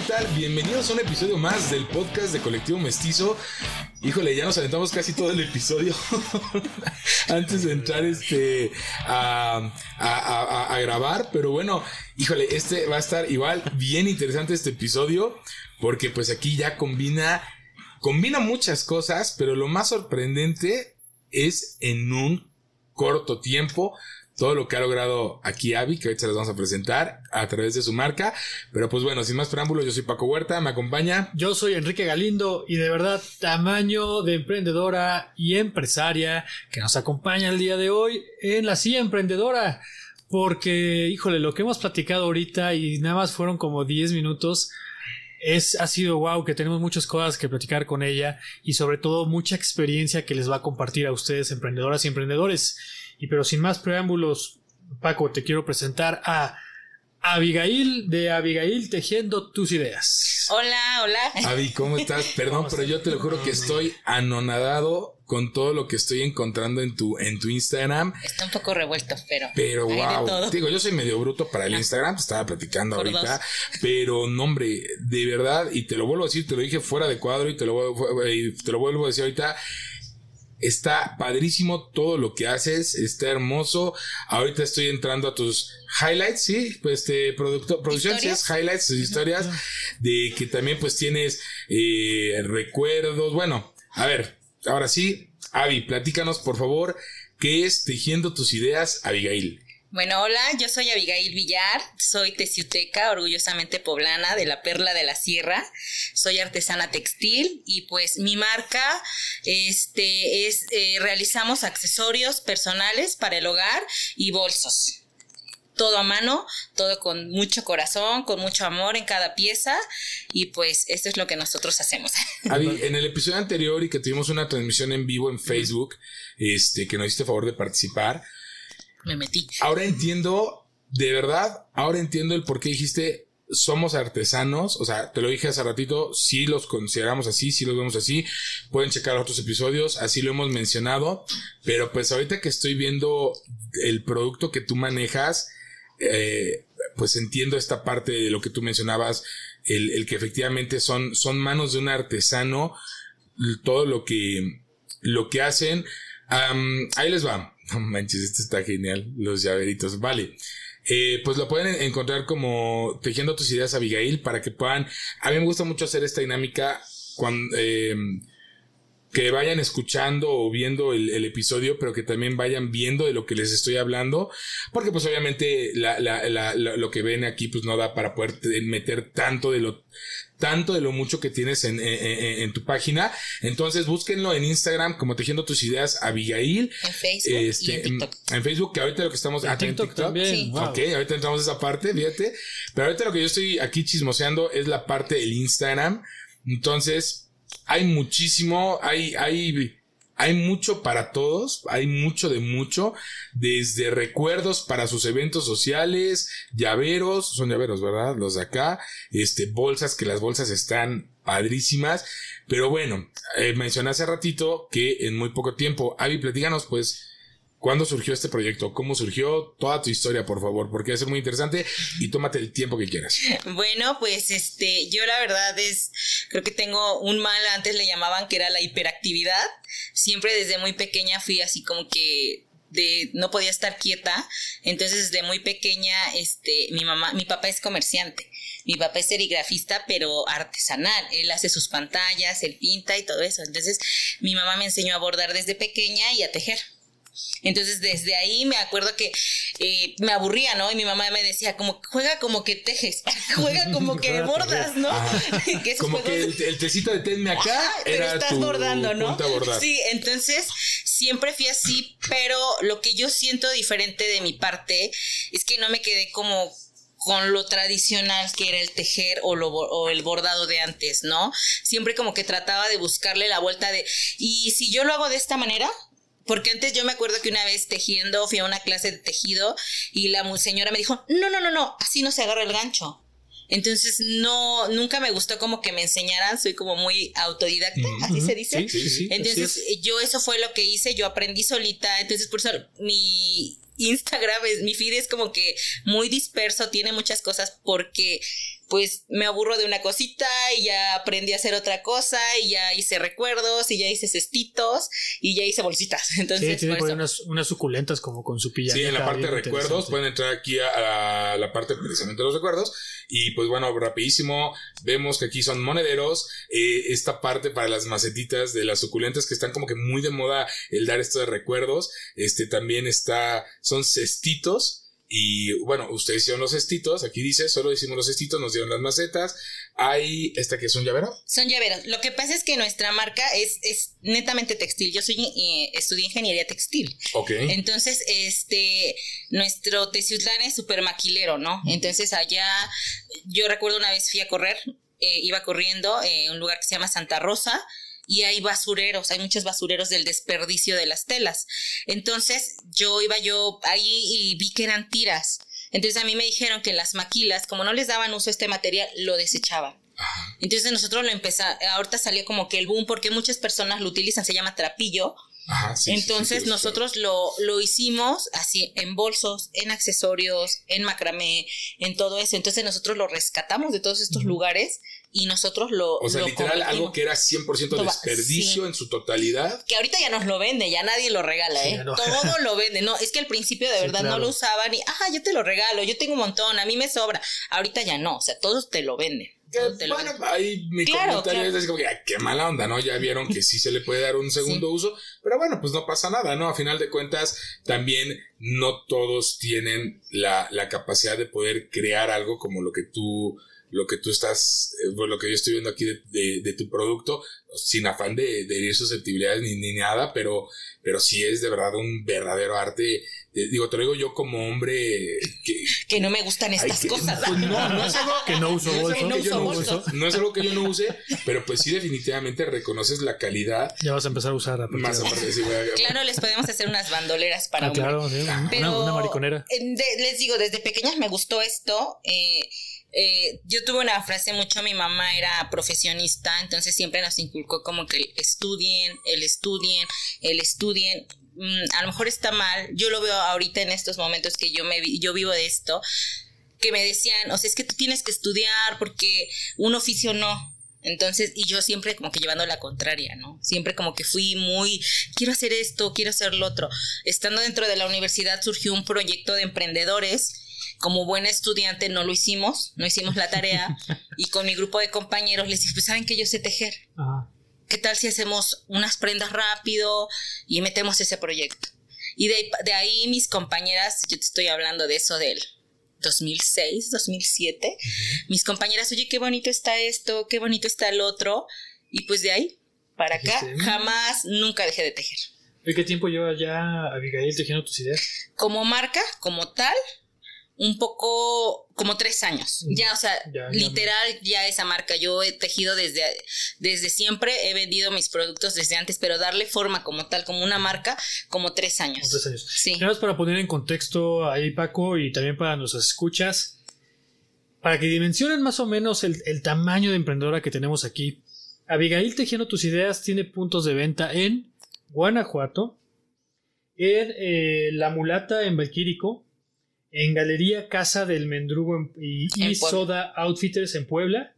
¿qué tal? Bienvenidos a un episodio más del podcast de Colectivo Mestizo. Híjole, ya nos aventamos casi todo el episodio antes de entrar este a, a, grabar, pero bueno, híjole, este va a estar igual bien interesante este episodio porque pues aquí ya combina combina muchas cosas, pero lo más sorprendente es en un corto tiempo todo lo que ha logrado aquí Avi, que se las vamos a presentar a través de su marca. Pero pues bueno, sin más preámbulos, yo soy Paco Huerta, me acompaña. Yo soy Enrique Galindo y de verdad, tamaño de emprendedora y empresaria que nos acompaña el día de hoy en la silla emprendedora. Porque, híjole, lo que hemos platicado ahorita y nada más fueron como 10 minutos. Es, ha sido wow, que tenemos muchas cosas que platicar con ella y sobre todo mucha experiencia que les va a compartir a ustedes, emprendedoras y emprendedores. Y pero sin más preámbulos, Paco, te quiero presentar a Abigail de Abigail Tejiendo tus ideas. Hola, hola. Avi, ¿cómo estás? Perdón, pero yo te lo juro que estoy anonadado con todo lo que estoy encontrando en tu, en tu Instagram. Está un poco revuelto, pero. Pero wow. Digo, yo soy medio bruto para el Instagram, te estaba platicando ahorita. Pero no, hombre, de verdad, y te lo vuelvo a decir, te lo dije fuera de cuadro y te lo, te lo vuelvo a decir ahorita Está padrísimo todo lo que haces, está hermoso. Ahorita estoy entrando a tus highlights, sí, pues este producto, producciones, highlights, tus historias, de que también pues tienes eh, recuerdos. Bueno, a ver, ahora sí, Avi, platícanos por favor, ¿qué es Tejiendo tus ideas, Abigail? Bueno, hola, yo soy Abigail Villar, soy tesiuteca, orgullosamente poblana de la Perla de la Sierra, soy artesana textil y pues mi marca este, es, eh, realizamos accesorios personales para el hogar y bolsos. Todo a mano, todo con mucho corazón, con mucho amor en cada pieza y pues esto es lo que nosotros hacemos. Avi, en el episodio anterior y que tuvimos una transmisión en vivo en Facebook, este, que nos hiciste favor de participar, me metí. Ahora entiendo, de verdad, ahora entiendo el por qué dijiste somos artesanos, o sea, te lo dije hace ratito, sí los consideramos así, sí los vemos así, pueden checar otros episodios, así lo hemos mencionado, pero pues ahorita que estoy viendo el producto que tú manejas, eh, pues entiendo esta parte de lo que tú mencionabas, el, que efectivamente son, son manos de un artesano, todo lo que, lo que hacen, ahí les va. No manches, esto está genial. Los llaveritos. Vale. Eh, pues lo pueden encontrar como Tejiendo tus ideas Abigail para que puedan. A mí me gusta mucho hacer esta dinámica cuando. Eh, que vayan escuchando o viendo el, episodio, pero que también vayan viendo de lo que les estoy hablando, porque pues obviamente la, la, la, lo que ven aquí pues no da para poder meter tanto de lo tanto de lo mucho que tienes en, en, tu página. Entonces búsquenlo en Instagram como Tejiendo tus ideas Abigail. En Facebook. Este, en, TikTok. en, Facebook, que ahorita lo que estamos. En, ah, TikTok, también. Ok, ahorita entramos a esa parte, fíjate. Pero ahorita lo que yo estoy aquí chismoseando es la parte del Instagram. Entonces, hay muchísimo, hay, hay hay mucho para todos, hay mucho de mucho, desde recuerdos para sus eventos sociales, llaveros, son llaveros, ¿verdad? Los de acá, este, bolsas, que las bolsas están padrísimas, pero bueno, eh, mencioné hace ratito que en muy poco tiempo, Avi, platícanos pues, ¿Cuándo surgió este proyecto? ¿Cómo surgió? Toda tu historia, por favor, porque ser muy interesante y tómate el tiempo que quieras. Bueno, pues este, yo la verdad es, creo que tengo un mal, antes le llamaban que era la hiperactividad. Siempre desde muy pequeña fui así como que de no podía estar quieta, entonces desde muy pequeña este mi mamá, mi papá es comerciante. Mi papá es serigrafista, pero artesanal. Él hace sus pantallas, él pinta y todo eso. Entonces, mi mamá me enseñó a bordar desde pequeña y a tejer. Entonces desde ahí me acuerdo que eh, me aburría, ¿no? Y mi mamá me decía, como, juega como que tejes, juega como que bordas, ¿no? como que el, tecito de tenme acá era estás bordando, ¿no? Sí, entonces siempre fui así, pero lo que yo siento diferente de mi parte es que no me quedé como con lo tradicional que era el tejer o, lo, o el bordado de antes, ¿no? Siempre como que trataba de buscarle la vuelta de, y si yo lo hago de esta manera, porque antes yo me acuerdo que una vez tejiendo, fui a una clase de tejido y la señora me dijo, no, no, no, no, así no se agarra el gancho. Entonces, no, nunca me gustó como que me enseñaran, soy como muy autodidacta, así se dice. entonces, yo eso fue lo que hice, yo aprendí solita, entonces por eso mi Instagram, es, mi feed es como que muy disperso, tiene muchas cosas porque pues me aburro de una cosita y ya aprendí a hacer otra cosa y ya hice recuerdos y ya hice cestitos y ya hice bolsitas. Entonces, Sí, tiene por eso. unas, unas suculentas como con su pilla. Sí, en la parte de recuerdos, pueden entrar aquí a, a la parte precisamente de los recuerdos. Y pues bueno, rapidísimo, vemos que aquí son monederos. eh, esta parte para las macetitas de las suculentas que están como que muy de moda el dar esto de recuerdos. Este también está, son cestitos. Y bueno, ustedes hicieron los cestitos, aquí dice, solo hicimos los cestitos, nos dieron las macetas. Hay esta que es un llavero. Son llaveros. Lo que pasa es que nuestra marca es, es netamente textil. Yo soy eh, estudié ingeniería textil. Ok. Entonces, este, nuestro Teciutlán es súper maquilero, ¿no? Entonces allá, yo recuerdo una vez fui a correr, eh, iba corriendo eh, a un lugar que se llama Santa Rosa y hay basureros, hay muchos basureros del desperdicio de las telas. Entonces, yo iba yo ahí y vi que eran tiras. Entonces a mí me dijeron que las maquilas, como no les daban uso a este material, lo desechaban. Entonces nosotros lo empezamos, ahorita salió como que el boom porque muchas personas lo utilizan, se llama trapillo, Ajá, sí, entonces sí, sí, nosotros lo, lo hicimos así en bolsos, en accesorios, en macramé, en todo eso. Entonces nosotros lo rescatamos de todos estos lugares y nosotros lo... O sea, lo literal, algo que era 100% Toba- desperdicio sí. en su totalidad. Que ahorita ya nos lo vende, ya nadie lo regala, Sí, ¿eh? no. Todo lo vende. No, es que al principio de Sí, verdad claro. no lo usaban y, ajá, yo te lo regalo, yo tengo un montón, a mí me sobra. Ahorita ya no, o sea, todos te lo venden. Que, lo bueno, venden. ahí mi Claro, comentario claro. es así como que, "Ay, qué mala onda, ¿no? Ya vieron que sí se le puede dar un segundo uso, pero bueno, pues no pasa nada, ¿no? A final de cuentas, también no todos tienen la, la capacidad de poder crear algo como lo que tú, lo que tú estás, eh, bueno, lo que yo estoy viendo aquí de, de- de tu producto, sin afán de, de herir susceptibilidades ni, ni nada, pero, pero sí es de verdad un verdadero arte. Digo, te lo digo yo como hombre que, Que no me gustan estas Ay, cosas. pues no, no es algo Que no uso no es bolso. algo no que yo uso no bolso. use, no es algo que yo no use, pero pues sí definitivamente reconoces la calidad Ya vas a empezar a usar a más aparte decir, güey, Claro, les podemos hacer unas bandoleras para Ah, claro, sí, una, Pero una mariconera. eh, de- les digo, desde pequeñas me gustó esto. eh, eh, yo tuve una frase mucho, mi mamá era profesionista, entonces siempre nos inculcó como que estudien, el estudien, el estudien. Mm, a lo mejor está mal, yo lo veo ahorita en estos momentos que yo, me, yo vivo de esto, que me decían, o sea, es que tú tienes que estudiar porque un oficio no. Entonces, y yo siempre como que llevando la contraria, ¿no? Siempre como que fui muy, quiero hacer esto, quiero hacer lo otro. Estando dentro de la universidad surgió un proyecto de emprendedores. Como buena estudiante no lo hicimos, no hicimos la tarea. y con mi grupo de compañeros les dije, pues saben que yo sé tejer. Ajá. ¿Qué tal si hacemos unas prendas rápido y metemos ese proyecto? Y de, de ahí mis compañeras, yo te estoy hablando de eso del 2006, 2007, mis compañeras, oye, qué bonito está esto, qué bonito está el otro. Y pues de ahí para acá, Dijiste, "Mm". jamás, nunca dejé de tejer. ¿Y qué tiempo lleva ya Abigail tejiendo tus ideas? Como marca, como tal, un poco como tres años. Ya, o sea, Ya, ya. literal, ya esa marca. Yo he tejido desde, desde siempre, he vendido mis productos desde antes, pero darle forma como tal, como una marca, como tres años. Como tres años. Sí. Nada más para poner en contexto ahí, Paco, y también para nuestras escuchas, para que dimensionen más o menos el, el tamaño de emprendedora que tenemos aquí. Abigail Tejiendo Tus Ideas tiene puntos de venta en Guanajuato, en eh, La Mulata en Valquírico, en Galería Casa del Mendrugo en- y, y En Puebla. Soda Outfitters en Puebla,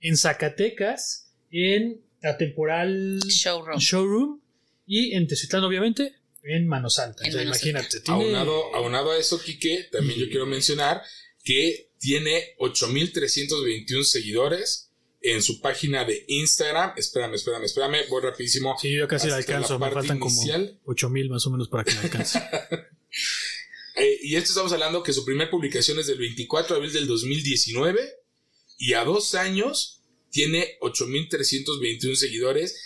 en Zacatecas, en Atemporal Showroom. Showroom y en Teciutlán, obviamente, en Mano Santa. En O sea, Mano Santa. imagínate. tiene- Aunado, aunado a eso, Quique, también yo quiero mencionar que tiene 8321 seguidores en su página de Instagram. Espérame, espérame, espérame, voy rapidísimo. Sí, yo casi la alcanzo. la Me faltan inicial. como 8000 más o menos para que la alcance. Eh, y esto estamos hablando que su primera publicación es del 24 de abril del 2019 y a dos años tiene 8.321 seguidores.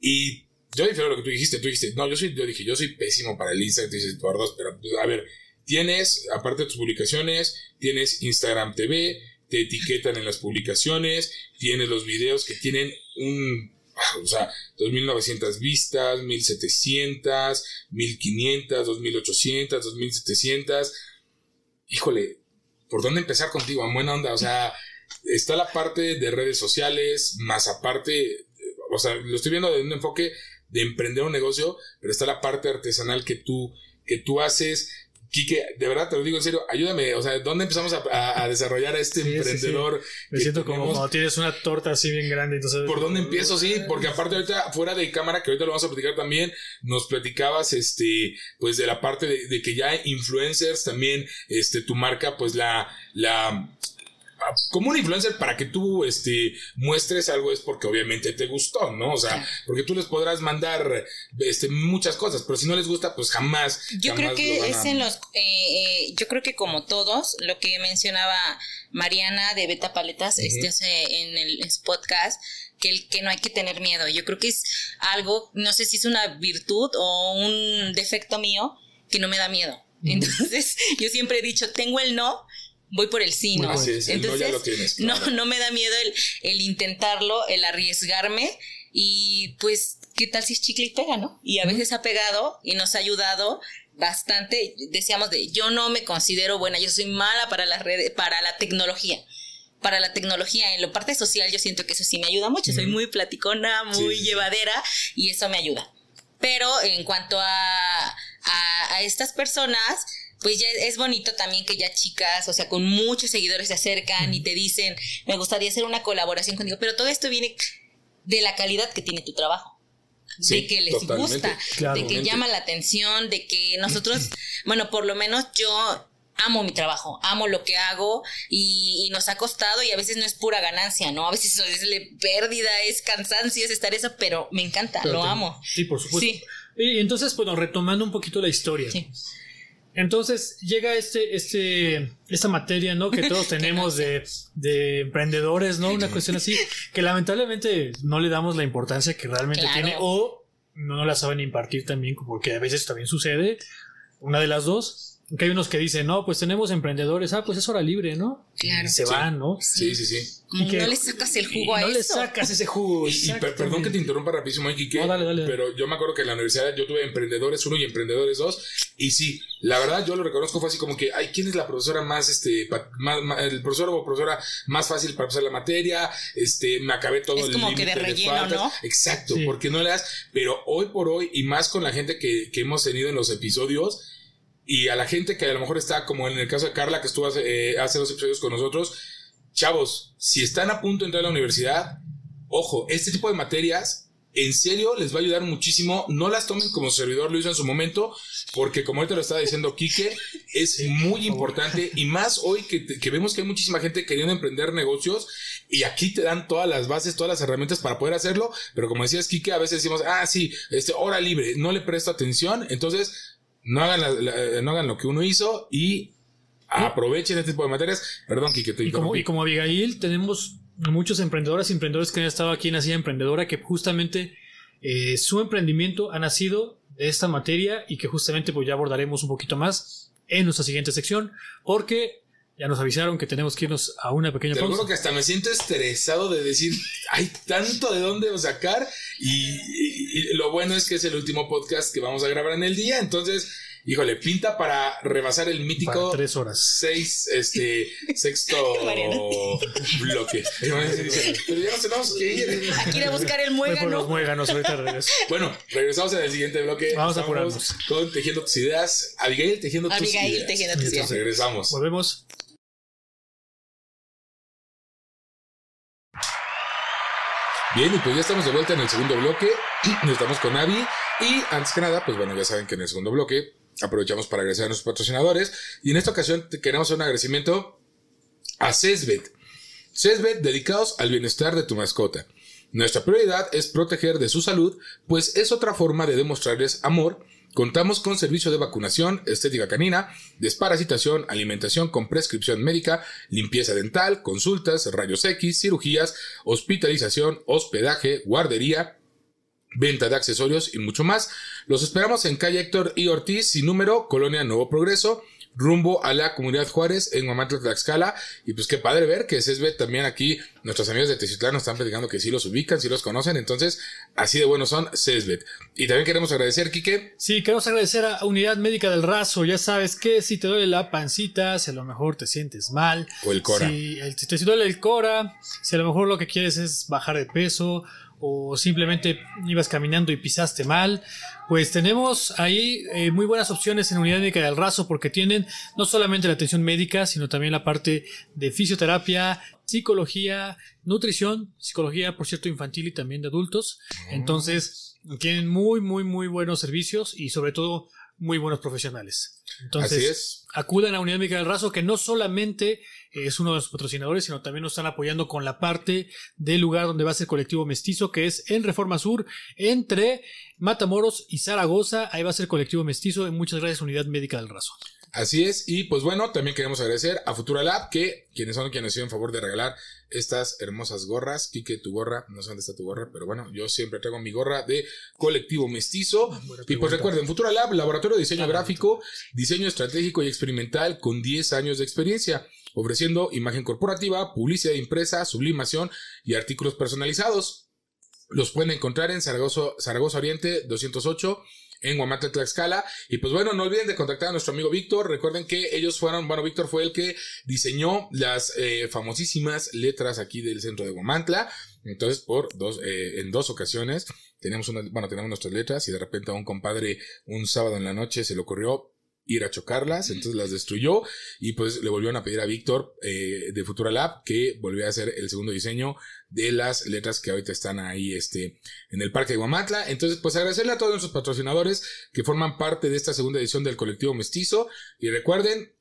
Y yo difiero lo que tú dijiste, tú dijiste, no, yo soy, yo dije, yo soy pésimo para el Instagram, tú dices, dos, pero pues, a ver, tienes, aparte de tus publicaciones, tienes Instagram TV, te etiquetan en las publicaciones, tienes los videos que tienen un, o sea, 2.900 vistas, 1.700, 1.500, 2.800, 2.700. Híjole, ¿por dónde empezar contigo? En buena onda, o sea, está la parte de redes sociales, más aparte, o sea, lo estoy viendo de un enfoque de emprender un negocio, pero está la parte artesanal que tú, que tú haces. Quique, de verdad te lo digo en serio, ayúdame, o sea, ¿dónde empezamos a, a desarrollar a este Sí, emprendedor? sí. Me siento como tenemos? cuando tienes una torta así bien grande. Entonces, ¿Por dónde empiezo? Sí, porque aparte ahorita fuera de cámara, que ahorita lo vamos a platicar también, nos platicabas, este, pues de la parte de, de que ya influencers también, este, tu marca, pues la, la, como un influencer para que tú, este, muestres algo es porque obviamente te gustó, ¿no? O sea, porque tú les podrás mandar, este, muchas cosas, pero si no les gusta, pues jamás. Yo creo que es a- en los, eh, eh, yo creo que como todos, lo que mencionaba Mariana de Beta Paletas Ujú. este hace en el en su podcast, que el que no hay que tener miedo. Yo creo que es algo, no sé si es una virtud o un defecto mío, que no me da miedo. Entonces, yo siempre he dicho, tengo el no, voy por el sí, ¿no? Así es, el no Entonces, ya lo tienes, no, claro. no me da miedo el, el intentarlo, el arriesgarme y pues, ¿qué tal si es chicle y pega, no? Y a veces ha pegado y nos ha ayudado bastante. Decíamos de, yo no me considero buena, yo soy mala para las redes, para la tecnología. Para la tecnología, en la parte social, yo siento que eso sí me ayuda mucho. Soy muy platicona, muy Sí, sí. llevadera y eso me ayuda. Pero en cuanto a, a, a estas personas, pues ya es bonito también que ya chicas, o sea, con muchos seguidores se acercan y te dicen, me gustaría hacer una colaboración contigo, pero todo esto viene de la calidad que tiene tu trabajo. Sí, de que les gusta, de que llama la atención, de que nosotros, bueno, por lo menos yo amo mi trabajo, amo lo que hago y, y nos ha costado y a veces no es pura ganancia, ¿no? A veces es pérdida, es cansancio, es estar eso, pero me encanta, Pero lo te- amo. Sí, por supuesto. Sí. Y entonces, bueno, retomando un poquito la historia. Sí. Entonces llega este, este, esta materia, ¿no? Que todos tenemos de, de emprendedores, ¿no? Una cuestión así, que lamentablemente no le damos la importancia que realmente Claro. tiene, o no la saben impartir también, porque a veces también sucede, una de las dos, que hay unos que dicen, no, pues tenemos emprendedores, ah, pues es hora libre, ¿no? Claro. Y se Sí. van, ¿no? Sí, sí, sí. Como Y que- no le sacas el Y jugo a no le eso. sacas ese jugo. Y, y per- perdón que te interrumpa rapidísimo, que- No, dale, dale. pero yo me acuerdo que en la universidad yo tuve emprendedores uno y emprendedores dos, y sí, la verdad yo lo reconozco, fue así como que, ay, ¿quién es la profesora más, este, más, más- el profesor o profesora más fácil para pasar la materia? Este, me acabé todo Es el como que de relleno, faltas. ¿no? Exacto, Sí. porque no le das, pero hoy por hoy, y más con la gente que, que hemos tenido en los episodios, y a la gente que a lo mejor está como en el caso de Carla, que estuvo hace, eh, hace dos episodios con nosotros, chavos, si están a punto de entrar a la universidad, ojo, este tipo de materias, en serio, les va a ayudar muchísimo. No las tomen como su servidor lo hizo en su momento, porque como ahorita lo estaba diciendo Quique, es muy importante y más hoy que, que vemos que hay muchísima gente queriendo emprender negocios y aquí te dan todas las bases, todas las herramientas para poder hacerlo, pero como decías Quique, a veces decimos, ah, sí, este, hora libre, no le presto atención, entonces no hagan, la- la- no hagan lo que uno hizo y aprovechen este tipo de materias. Perdón, Quique, te Y como, y como Abigail, tenemos muchos emprendedores y emprendedores que han estado aquí en Así Emprendedora que justamente eh, su emprendimiento ha nacido de esta materia y que justamente pues ya abordaremos un poquito más en nuestra siguiente sección porque ya nos avisaron que tenemos que irnos a una pequeña Te lo pausa. juro que hasta me siento estresado de decir, hay tanto de dónde sacar y, y- y lo bueno es que es el último podcast que vamos a grabar en el día, entonces, híjole, pinta para rebasar el Para mítico tres horas. seis, este, sexto bloque. Pero ya nos tenemos que ir. Hay que ir a buscar el por los muégano. muéganos, ahorita regreso. Bueno, regresamos en el siguiente bloque. Vamos a Estamos apurarnos. Con Tejiendo tus ideas. Abigail Tejiendo tus Abigail ideas. tejiendo tus Entonces, ideas. regresamos. Volvemos. Bien, y pues ya estamos de vuelta en el segundo bloque. Estamos con Avi. Y antes que nada, pues bueno, ya saben que en el segundo bloque aprovechamos para agradecer a nuestros patrocinadores. Y en esta ocasión queremos un agradecimiento a Cesbet. Cesbet dedicados al bienestar de tu mascota. Nuestra prioridad es proteger de su salud, pues es otra forma de demostrarles amor. Contamos con servicio de vacunación, estética canina, desparasitación, alimentación con prescripción médica, limpieza dental, consultas, rayos X, cirugías, hospitalización, hospedaje, guardería, venta de accesorios y mucho más. Los esperamos en calle Héctor y Ortiz, sin número, Colonia Nuevo Progreso, rumbo a la comunidad Juárez en Mamantla, Tlaxcala. Y pues qué padre ver que Cesbet también aquí, nuestros amigos de Teciutlán nos están platicando que sí los ubican, sí los conocen. Entonces, así de buenos son Cesbet. Y también queremos agradecer, Quique. Sí, queremos agradecer a Unidad Médica del Razo. Ya sabes que si te duele la pancita, si a lo mejor te sientes mal, O el Cora. Si, el- si te duele el cora, si a lo mejor lo que quieres es bajar de peso o simplemente ibas caminando y pisaste mal, pues tenemos ahí eh, muy buenas opciones en Unidad Médica del Razo porque tienen no solamente la atención médica, sino también la parte de fisioterapia, psicología, nutrición, psicología, por cierto, infantil y también de adultos. Entonces, tienen muy, muy, muy buenos servicios y sobre todo muy buenos profesionales. Entonces, Así es. acudan a Unidad Médica del Razo, que no solamente es uno de los patrocinadores, sino también nos están apoyando con la parte del lugar donde va a ser colectivo mestizo, que es en Reforma Sur, entre Matamoros y Zaragoza. Ahí va a ser colectivo mestizo. Y muchas gracias, Unidad Médica del Razo. Así es, y pues bueno, también queremos agradecer a Futura Lab, que quienes son quienes hicieron favor de regalar estas hermosas gorras. Quique, tu gorra, no sé dónde está tu gorra, pero bueno, yo siempre traigo mi gorra de colectivo mestizo. Buena Y pues recuerden, Futura Lab, laboratorio de diseño Ah, gráfico, diseño estratégico y experimental con 10 años de experiencia, ofreciendo imagen corporativa, publicidad impresa, sublimación y artículos personalizados. Los pueden encontrar en Zaragoza, Zaragoza Oriente 208 en Guamata, Tlaxcala. Y pues bueno, no olviden de contactar a nuestro amigo Víctor. Recuerden que ellos fueron, bueno, Víctor fue el que diseñó las eh, famosísimas letras aquí del centro de Guamantla. Entonces, por dos, eh, en dos ocasiones tenemos una, bueno, tenemos nuestras letras y de repente a un compadre un sábado en la noche se le ocurrió ir a chocarlas, entonces las destruyó y pues le volvieron a pedir a Víctor eh, de Futura Lab que volviera a hacer el segundo diseño de las letras que ahorita están ahí este en el Parque de Guamantla. Entonces, pues agradecerle a todos nuestros patrocinadores que forman parte de esta segunda edición del colectivo Mestizo y recuerden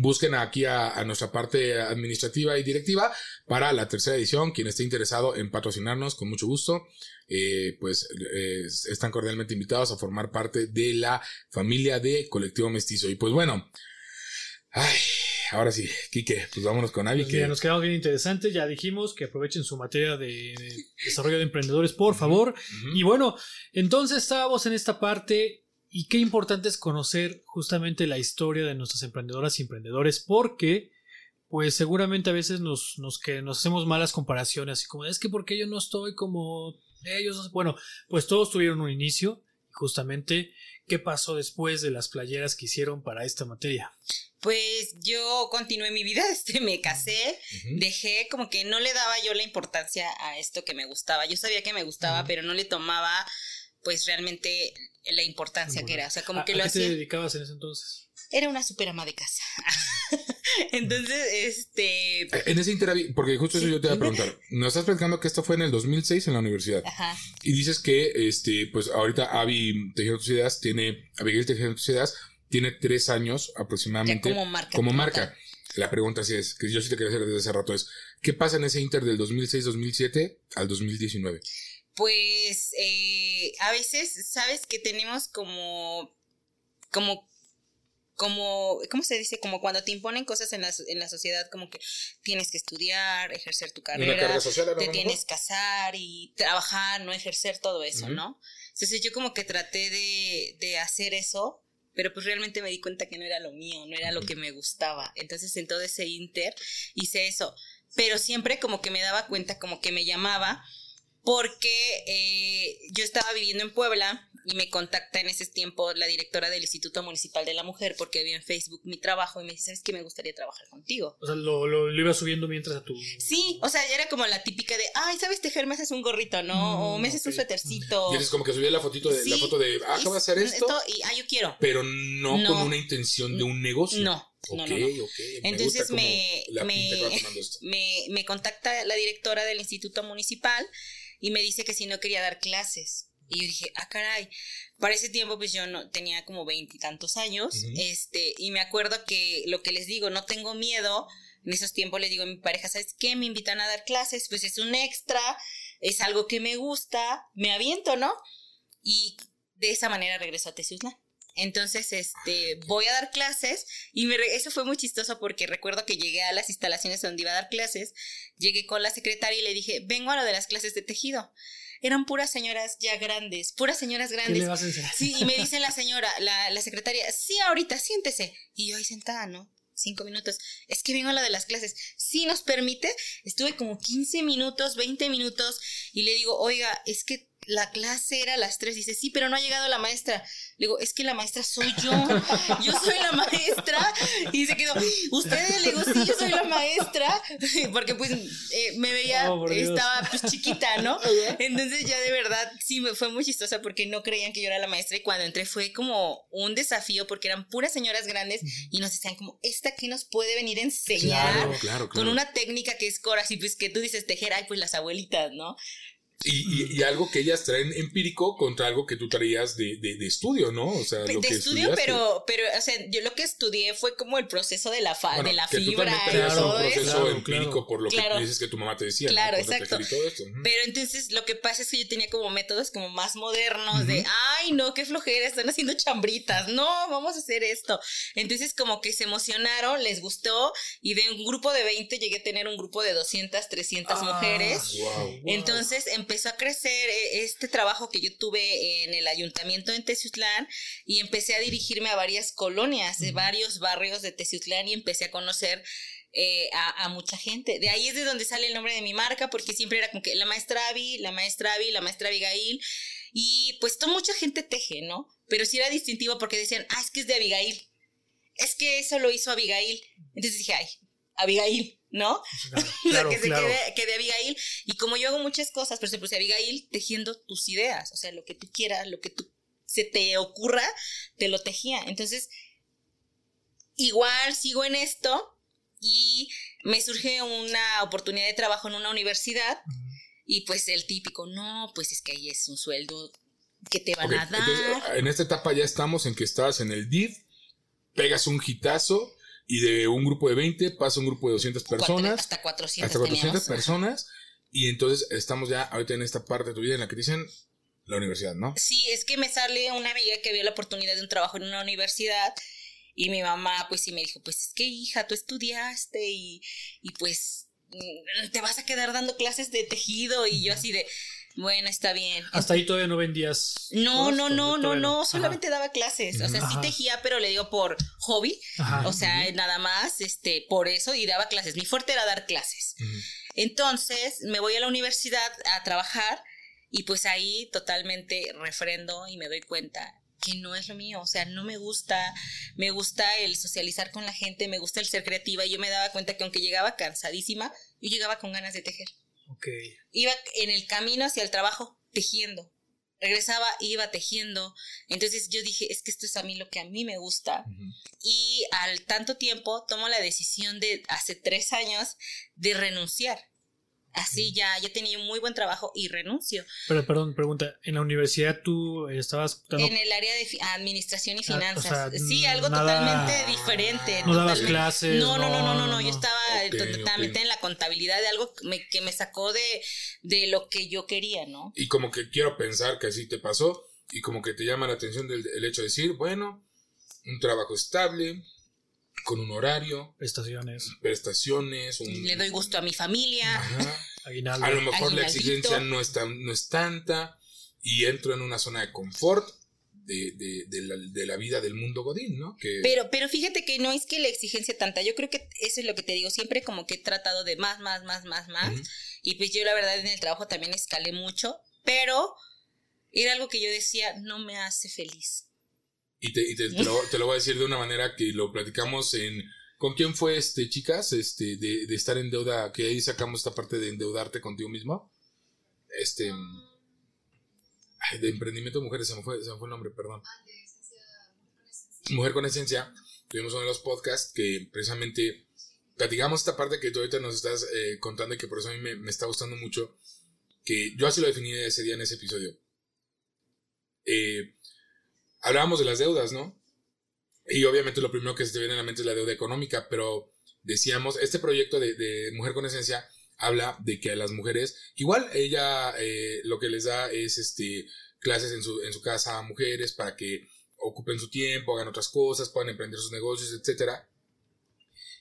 Busquen aquí a, a nuestra parte administrativa y directiva para la tercera edición. Quien esté interesado en patrocinarnos, con mucho gusto, eh, pues eh, están cordialmente invitados a formar parte de la familia de Colectivo Mestizo. Y pues bueno, ay, ahora sí, Quique, pues vámonos con Avi. Pues que- nos quedamos bien interesantes. Ya dijimos que aprovechen su materia de, de desarrollo de emprendedores, por favor. Y bueno, entonces estábamos en esta parte y qué importante es conocer justamente la historia de nuestras emprendedoras y emprendedores porque pues seguramente a veces nos, nos, que nos hacemos malas comparaciones así como es que porque yo no estoy como ellos bueno pues todos tuvieron un inicio justamente qué pasó después de las playeras que hicieron para esta materia Pues yo continué mi vida, este, me casé, dejé como que no le daba yo la importancia a esto que me gustaba. Yo sabía que me gustaba, pero no le tomaba pues realmente la importancia que era. O sea, como ¿A- que a lo qué te dedicabas en ese entonces Era una super ama de casa. Entonces, este. Eh, En ese inter, porque justo eso yo te iba a preguntar. Nos estás platicando que esto fue en el 2006 en la universidad. Ajá. Y dices que, este, pues ahorita Avi Tejiendo tus ideas tiene, Abigail Tejiendo tus ideas tiene tres años Ya aproximadamente como marca. como marca. La pregunta sí es, que yo sí te quería hacer desde hace rato es, ¿qué pasa en ese inter del 2006-2007 al 2019? Pues eh, a veces, sabes que tenemos como. como como, ¿cómo se dice? Como cuando te imponen cosas en la, en la sociedad, como que tienes que estudiar, ejercer tu carrera, social te tienes que casar y trabajar, no ejercer todo eso. ¿no? Entonces yo como que traté de, de hacer eso, pero pues realmente me di cuenta que no era lo mío, no era lo que me gustaba. Entonces en todo ese inter hice eso, pero siempre como que me daba cuenta, como que me llamaba, porque eh, yo estaba viviendo en Puebla y me contacta en ese tiempo la directora del Instituto Municipal de la Mujer porque vi en Facebook mi trabajo y me dice, ¿sabes qué? Me gustaría trabajar contigo. o sea lo, lo, lo ibas subiendo mientras a tu Sí, o sea, ya era como la típica de, ay, ¿sabes tejer? Me haces un gorrito, ¿no? O me haces un suétercito. Y eres como que subía la fotito de, la foto de, ah, acabo de hacer y- esto, y, ah, yo quiero. pero no, No. con una intención de un negocio. No, Ok, no, no, no. ok. me Entonces me- me- que esto. Me, me contacta la directora del Instituto Municipal y me dice que si no quería dar clases. Y yo dije, ah, caray. Para ese tiempo, pues yo no tenía como veintitantos años. Este, y me acuerdo que lo que les digo, no tengo miedo. En esos tiempos le digo a mi pareja, ¿sabes qué? Me invitan a dar clases, pues es un extra, es algo que me gusta, me aviento, ¿no? Y de esa manera regreso a Teciutlán. Entonces, este, voy a dar clases y me re- eso fue muy chistoso porque recuerdo que llegué a las instalaciones donde iba a dar clases, llegué con la secretaria y le dije, vengo a lo de las clases de tejido. Eran puras señoras ya grandes, puras señoras ¿Qué le grandes. vas a enseñar? Sí, y me dice la señora, la, la secretaria, sí, ahorita, siéntese. Y yo ahí sentada, ¿no? Cinco minutos. Es que vengo a lo de las clases. Si nos permite, estuve como 15 minutos, 20 minutos y le digo, oiga, es que la clase era a las 3. Dice, sí, pero no ha llegado la maestra. Le digo, es que la maestra soy yo. Yo soy la maestra. Y se quedó, ¿ustedes? Le digo, sí, yo soy la maestra. Porque pues eh, me veía, Oh, estaba pues chiquita, ¿no? Entonces ya de verdad sí me fue muy chistosa porque no creían que yo era la maestra. Y cuando entré fue como un desafío porque eran puras señoras grandes y nos decían como, ¿esta que nos puede venir a enseñar? Claro, claro, Con claro. una técnica que es core, así pues que tú dices tejer, ay, pues las abuelitas, ¿no? Y, y- y algo que ellas traen empírico contra algo que tú traías de, de- de estudio, ¿no? O sea, lo de que estudio, estudiaste. pero, pero, o sea, yo lo que estudié fue como el proceso de la, fa- Bueno, de la que tú fibra también y traías Claro, un todo proceso eso. Claro, empírico claro. por lo Claro. que dices que tu mamá te decía. Claro, exacto. todo esto. Pero entonces lo que pasa es que yo tenía como métodos como más modernos de, ay, no, qué flojera, están haciendo chambritas, no, vamos a hacer esto. Entonces como que se emocionaron, les gustó y de un grupo de 20 llegué a tener un grupo de 200, 300 Ah, mujeres. Wow. Entonces empezó a crecer eh, este trabajo que yo tuve en el ayuntamiento en Teciutlán y empecé a dirigirme a varias colonias, de varios barrios de Teciutlán y empecé a conocer eh, a, a mucha gente. De ahí es de donde sale el nombre de mi marca, porque siempre era como que la maestra Abby, la maestra Abby, la maestra Abigail. Y pues toda mucha gente teje, ¿no? Pero sí era distintivo porque decían, ah, es que es de Abigail. Es que eso lo hizo Abigail. Entonces dije, ay, Abigail, ¿no? Claro, que se claro. quede, que de Abigail. Y como yo hago muchas cosas, por ejemplo, si Abigail tejiendo tus ideas, o sea, lo que tú quieras, lo que tú se te ocurra, te lo tejía. Entonces, igual sigo en esto y me surge una oportunidad de trabajo en una universidad y pues el típico, no, pues es que ahí es un sueldo que te van a dar. entonces, en esta etapa ya estamos en que estás en el DIV, pegas un hitazo y de un grupo de 20 pasa un grupo de 200 Cuatro- personas, hasta 400 hasta 400 teníamos. personas y entonces estamos ya ahorita en esta parte de tu vida en la que te dicen la universidad, ¿no? Sí, es que me sale una amiga que vio la oportunidad de un trabajo en una universidad y mi mamá pues sí me dijo, pues es que hija, tú estudiaste y, y pues mm, te vas a quedar dando clases de tejido y yo así de, bueno, está bien. Hasta ahí todavía no vendías. No, cosas, no, no, no, no, Ajá. solamente daba clases. O sea, sí tejía, pero le digo por hobby. Ajá. O sea, nada más, este, por eso y daba clases. Mi fuerte era dar clases. Entonces me voy a la universidad a trabajar y pues ahí totalmente refrendo y me doy cuenta que no es lo mío, o sea, no me gusta, me gusta el socializar con la gente, me gusta el ser creativa y yo me daba cuenta que aunque llegaba cansadísima, yo llegaba con ganas de tejer. Iba en el camino hacia el trabajo tejiendo. Regresaba, iba tejiendo. Entonces yo dije, es que esto es a mí lo que a mí me gusta. Ujú. Y al tanto tiempo tomo la decisión de, hace tres años, de renunciar. Así ya, ya tenía un muy buen trabajo y renuncio. Pero, perdón, pregunta. ¿En la universidad tú estabas dando- En el área de administración y Ah, o finanzas. sea, sí, algo nada- totalmente diferente. No dabas totalmente. clases, No, no, no, no, no, no, no. Yo estaba Ok, totalmente ok. en la contabilidad de algo que me, que me sacó de, de lo que yo quería, ¿no? Y como que quiero pensar que así te pasó y como que te llama la atención del, el hecho de decir, bueno, un trabajo estable, con un horario, prestaciones, prestaciones, un... Le doy gusto a mi familia. Ajá. aguinaldo? A lo mejor la exigencia no es, tan, no es tanta y entro en una zona de confort de, de, de la, de la vida del mundo godín, ¿no? Que, Pero, pero fíjate que no es que la exigencia tanta. Yo creo que eso es lo que te digo. Siempre como que he tratado de más, más, más, más, más. Y pues yo la verdad en el trabajo también escalé mucho. Pero era algo que yo decía, no me hace feliz. Y, te, y te, te lo, te lo voy a decir de una manera que lo platicamos en... ¿Con quién fue este, chicas? Este, de, de estar en deuda, que ahí sacamos esta parte de endeudarte contigo mismo. Este... ay, de emprendimiento de mujeres, se me, fue, se me fue el nombre, perdón. Mujer con Esencia. Tuvimos uno de los podcasts que precisamente platicamos esta parte que tú ahorita nos estás eh, contando y que por eso a mí me, me está gustando mucho. Que yo así lo definí ese día en ese episodio. Eh, hablábamos de las deudas, ¿no? Y obviamente lo primero que se te viene a la mente es la deuda económica, pero decíamos, este proyecto de, de Mujer con Esencia habla de que a las mujeres, igual ella eh, lo que les da es este clases en su, en su casa a mujeres para que ocupen su tiempo, hagan otras cosas, puedan emprender sus negocios, etcétera.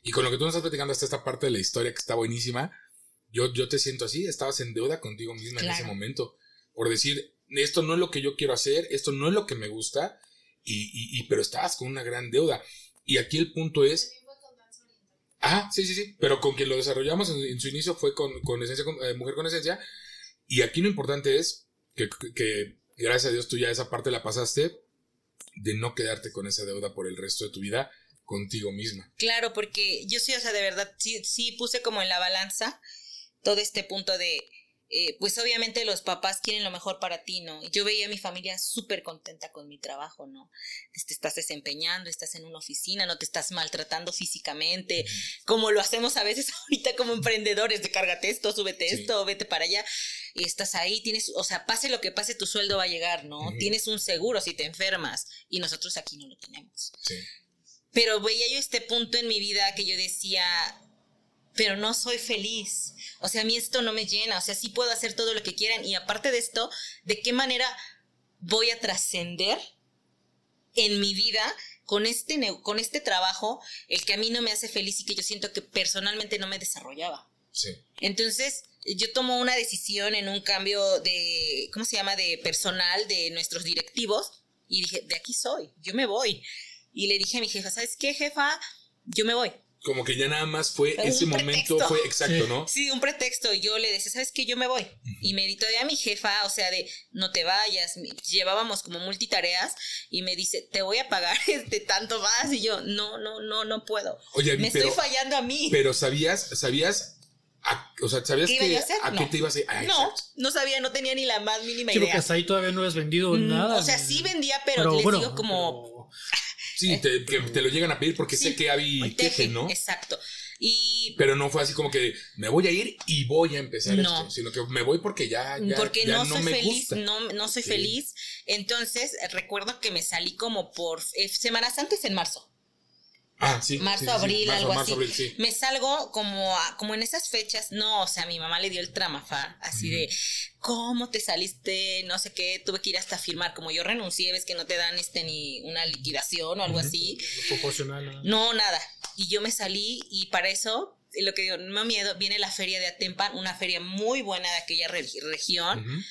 Y con lo que tú nos estás platicando hasta esta parte de la historia que está buenísima, yo, yo te siento así, estabas en deuda contigo misma en ese Claro. momento, por decir, esto no es lo que yo quiero hacer, esto no es lo que me gusta, y, y, y- pero estabas con una gran deuda. Y aquí el punto es, ah, sí, sí, sí, pero con quien lo desarrollamos en, su inicio fue con, con esencia, con- eh, Mujer con Esencia, y aquí lo importante es que, que gracias a Dios tú ya esa parte la pasaste de no quedarte con esa deuda por el resto de tu vida contigo misma. Claro, porque yo sí, o sea, de verdad, sí, sí puse como en la balanza todo este punto de, eh, pues obviamente los papás quieren lo mejor para ti, ¿no? Yo veía a mi familia súper contenta con mi trabajo, ¿no? Te estás desempeñando, estás en una oficina, no te estás maltratando físicamente, como lo hacemos a veces ahorita como emprendedores, de cárgate esto, súbete esto, vete para allá, y estás ahí, tienes, o sea, pase lo que pase, tu sueldo va a llegar, ¿no? Tienes un seguro si te enfermas, y nosotros aquí no lo tenemos. Sí. Pero veía yo este punto en mi vida que yo decía, pero no soy feliz. O sea, a mí esto no me llena. O sea, sí puedo hacer todo lo que quieran. Y aparte de esto, ¿de qué manera voy a trascender en mi vida con este, con este trabajo, el que a mí no me hace feliz y que yo siento que personalmente no me desarrollaba? Sí. Entonces, yo tomo una decisión en un cambio de, ¿cómo se llama?, de personal de nuestros directivos y dije, de aquí soy, yo me voy. Y le dije a mi jefa, ¿sabes qué, jefa? Yo me voy como que ya nada más fue ese momento, fue exacto, ¿no? Sí, un pretexto. Yo le decía, ¿sabes qué? Yo me voy. Y me editó a mi jefa, o sea, de no te vayas. Llevábamos como multitareas y me dice, te voy a pagar este tanto más. Y yo, no, no, no, no puedo. Oye, me estoy fallando a mí. Pero sabías, sabías o sea, ¿sabías que a, qué te ibas a ir? no, no sabía, no tenía ni la más mínima idea. Creo que hasta ahí todavía no has vendido mm, nada. O sea, sí vendía, pero, les digo como... Sí, te, que te lo llegan a pedir porque sé que había teje, ¿no? Exacto. Y... Pero no fue así como que me voy a ir y voy a empezar esto, sino que me voy porque ya, ya porque no, soy feliz, No, no soy feliz. Entonces recuerdo que me salí como por eh, semanas antes en marzo. Ah, sí. Marzo, abril, algo así. me salgo como, como en esas fechas. No, o sea, mi mamá le dio el tramafa, así de, ¿cómo te saliste? No sé qué, tuve que ir hasta firmar. Como yo renuncié, ves que no te dan este ni una liquidación o algo así. Proporcional. No, nada. Y yo me salí y para eso, lo que digo, no me miedo, viene la feria de Atempan, una feria muy buena de aquella región.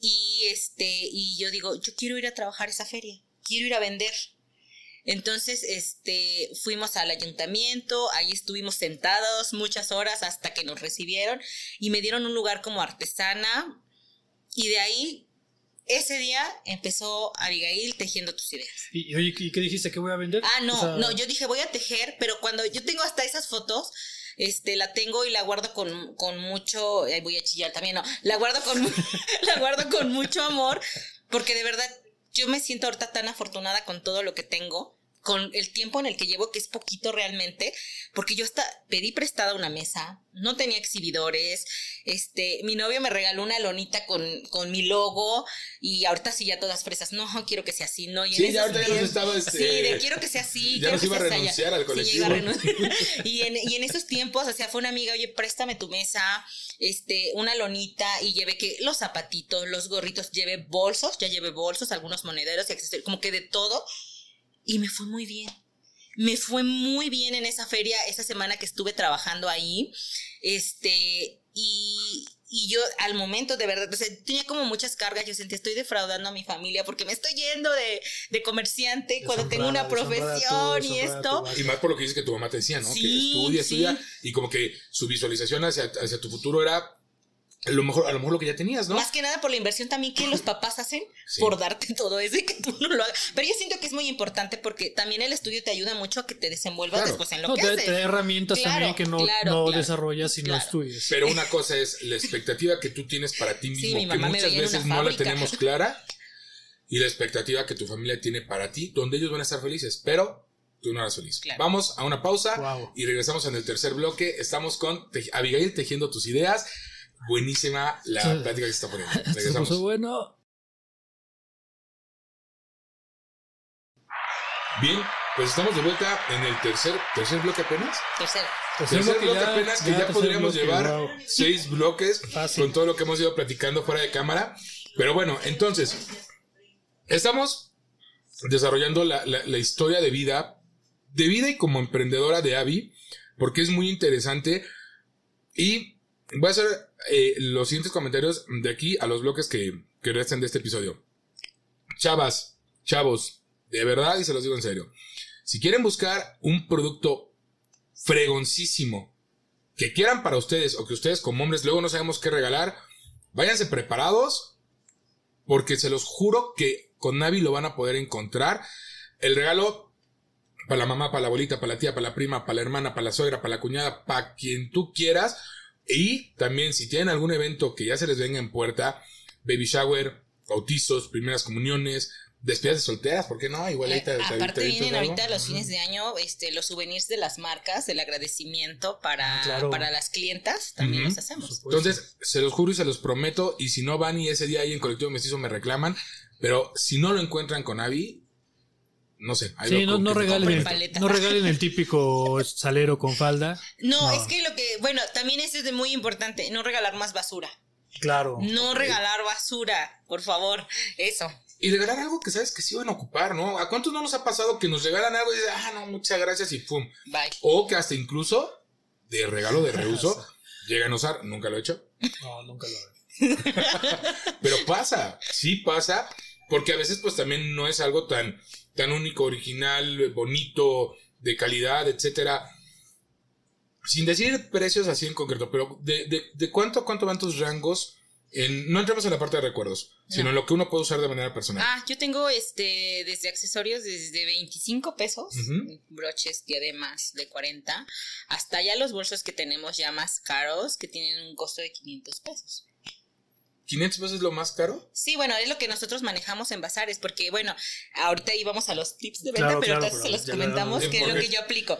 Y este, y yo digo, yo quiero ir a trabajar esa feria, quiero ir a vender. Entonces, este, fuimos al ayuntamiento, ahí estuvimos sentados muchas horas hasta que nos recibieron y me dieron un lugar como artesana y de ahí, ese día empezó Abigail tejiendo tus ideas. ¿Y, oye, qué dijiste? ¿Qué voy a vender? Ah, no, no, yo dije voy a tejer, pero cuando yo tengo hasta esas fotos, este, la tengo y la guardo con, con mucho, voy a chillar también, no, la guardo con, la guardo con mucho amor, porque de verdad yo me siento ahorita tan afortunada con todo lo que tengo con el tiempo en el que llevo, que es poquito realmente, porque yo hasta pedí prestada una mesa, no tenía exhibidores, este, mi novio me regaló una lonita con, con mi logo y ahorita sí ya todas fresas, no, quiero que sea así, no, y sí, ya ahorita ya nos estaba, este, sí, de quiero que sea así, ya nos iba a renunciar al colectivo. y, en, y en esos tiempos, o sea, fue una amiga, oye, préstame tu mesa, este, una lonita y llevé que los zapatitos, los gorritos, llevé bolsos, ya llevé bolsos, algunos monederos y accesorios, como que de todo y me fue muy bien. Me fue muy bien en esa feria, esa semana que estuve trabajando ahí. Este, y, y yo al momento de verdad, tenía como muchas cargas, yo sentía, estoy defraudando a mi familia porque me estoy yendo de, de comerciante cuando tengo una profesión y esto. Y más por lo que dices que tu mamá te decía, ¿no? que estudia, estudia, y como que su visualización hacia, hacia tu futuro era a lo mejor, a lo mejor lo que ya tenías, ¿no? Más que nada por la inversión también que los papás hacen por darte todo eso y que tú no lo hagas. Pero yo siento que es muy importante porque también el estudio te ayuda mucho a que te desenvuelvas después en lo que te, haces. Te da herramientas también que no, no desarrollas si no estudias. Pero una cosa es la expectativa que tú tienes para ti mismo, que muchas veces no la tenemos clara, y la expectativa que tu familia tiene para ti, donde ellos van a estar felices, pero tú no eras feliz. Vamos a una pausa y regresamos en el tercer bloque. Estamos con Abigail tejiendo tus ideas. Buenísima la plática que se está poniendo. Regresamos. bueno. Bien, pues estamos de vuelta en el tercer, tercer bloque apenas. Tercer. Tercer, bloque, apenas, que ya, podríamos llevar seis bloques con todo lo que hemos ido platicando fuera de cámara. Pero bueno, entonces, estamos desarrollando la, la historia de vida, de vida y como emprendedora de Abby, porque es muy interesante y Voy a hacer eh, los siguientes comentarios de aquí a los bloques que, que restan de este episodio. Chavas, chavos, de verdad y se los digo en serio. Si quieren buscar un producto fregoncísimo que quieran para ustedes o que ustedes como hombres luego no sabemos qué regalar, váyanse preparados porque se los juro que con Navi lo van a poder encontrar. El regalo para la mamá, para la abuelita, para la tía, para la prima, para la hermana, para la suegra, para la cuñada, para quien tú quieras. Y también si tienen algún evento que ya se les venga en puerta, baby shower, bautizos, primeras comuniones, despedidas de solteras, ¿por qué no? Igual ahorita, Eh, ahorita- aparte vienen algo. ahorita los fines de año este los souvenirs de las marcas, el agradecimiento para, Ah, claro. para las clientas, también los hacemos. Entonces, se los juro y se los prometo. Y si no van y ese día ahí en Colectivo Mestizo me reclaman. Pero si no lo encuentran con Avi, no sé. Sí, no, no regalen, el, paletas. no regalen el típico salero con falda. No, No. es que lo que, bueno, también eso es de muy importante, no regalar más basura. Claro. No regalar basura, por favor, eso. Y regalar algo que sabes que sí van a ocupar, ¿no? ¿A cuántos no nos ha pasado que nos regalan algo y dicen, ah, no, muchas gracias y pum? Bye. O que hasta incluso de regalo de reuso llegan a usar, nunca lo he hecho. No, nunca lo hagan. Pero pasa, sí pasa, porque a veces pues también no es algo tan, tan único, original, bonito, de calidad, etcétera. Sin decir precios así en concreto, pero de, de, de cuánto a cuánto van tus rangos en, no entremos en la parte de recuerdos, sino No. en lo que uno puede usar de manera personal. Ah, yo tengo este desde accesorios desde 25 pesos, Ujú. broches, diademas de 40, hasta ya los bolsos que tenemos ya más caros que tienen un costo de 500 pesos. 500 pesos es lo más caro. Sí, bueno, es lo que nosotros manejamos en bazares, porque bueno, ahorita íbamos a los tips de venta, Claro, pero claro, se los comentamos que es lo que yo aplico.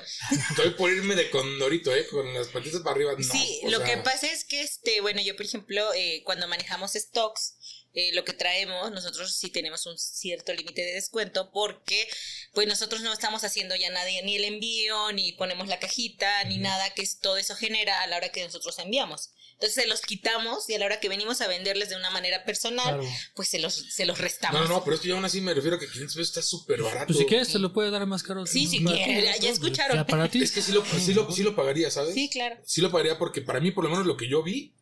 Estoy por irme de condorito, ¿eh? Con las patitas para arriba. No, sí, lo sea, que pasa es que, este, bueno, yo por ejemplo, eh, cuando manejamos stocks, eh, lo que traemos, nosotros sí tenemos un cierto límite de descuento porque pues nosotros no estamos haciendo ya nadie ni el envío, ni ponemos la cajita, ni nada que es, todo eso genera a la hora que nosotros enviamos. Entonces se los quitamos y a la hora que venimos a venderles de una manera personal, Claro. pues se los, se los restamos. No, no, pero es que yo aún así me refiero a que 500 pesos está súper barato. Pues si quieres te lo puede dar más caro. Sí, si Para quiere, ti, ya- Pues, escucharon. ya para ti. Es que sí lo, sí lo, sí lo pagaría, ¿sabes? Sí, claro. Sí lo pagaría porque para mí, por lo menos lo que yo vi,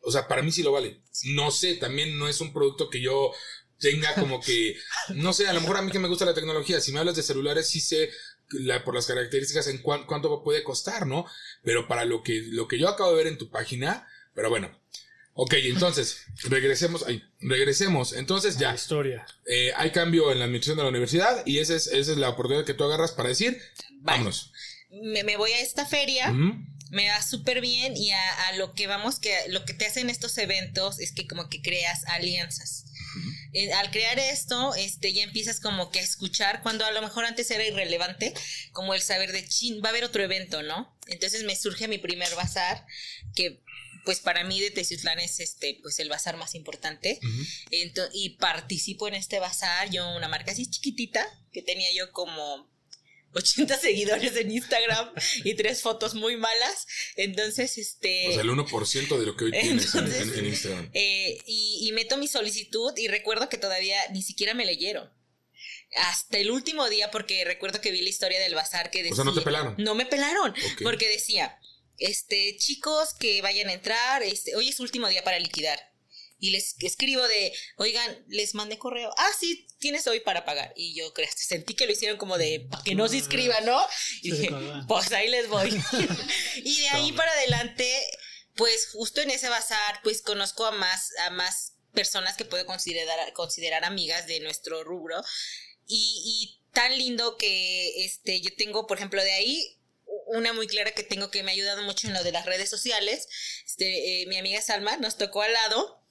o sea, para mí sí lo vale. No sé, también no es un producto que yo tenga como que, no sé, a lo mejor a mí que me gusta la tecnología, si me hablas de celulares, sí sé la, por las características en cuán- cuánto puede costar, ¿no? Pero para lo que, lo que yo acabo de ver en tu página, pero bueno. Ok, entonces, regresemos, ay, regresemos. Entonces La ya, historia. eh, hay cambio en la administración de la universidad y esa es, esa es la oportunidad que tú agarras para decir, Vale. vámonos. Me, me voy a esta feria. Me va súper bien y a, a lo que vamos, que lo que te hacen estos eventos es que como que creas alianzas. Eh, al crear esto, este, ya empiezas como que a escuchar cuando a lo mejor antes era irrelevante, como el saber de chin, va a haber otro evento, ¿no? Entonces me surge mi primer bazar, que pues para mí de Teciutlán es este, pues el bazar más importante. Ujú. Ento- y participo en este bazar, yo una marca así chiquitita, que tenía yo como 80 seguidores en Instagram y tres fotos muy malas. Entonces, este... O sea, el 1% de lo que hoy tienes en, Entonces- en- en Instagram. eh, y, y meto mi solicitud y recuerdo que todavía ni siquiera me leyeron. Hasta el último día, porque recuerdo que vi la historia del bazar que decía... O sea, no te pelaron. No me pelaron, porque decía, este, chicos que vayan a entrar, este, hoy es último día para liquidar. Y les escribo de, oigan, les mandé correo. Ah, sí, tienes hoy para pagar. Y yo creo, sentí que lo hicieron como de, para que no se inscriban, ¿no? Y dije, pues ahí les voy. y de ahí para adelante, pues justo en ese bazar, pues conozco a más, a más personas que puedo considerar, considerar amigas de nuestro rubro. Y, y tan lindo que este, yo tengo, por ejemplo, de ahí, una muy clara que tengo que me ha ayudado mucho en lo de las redes sociales. Este, eh, mi amiga Salma nos tocó al lado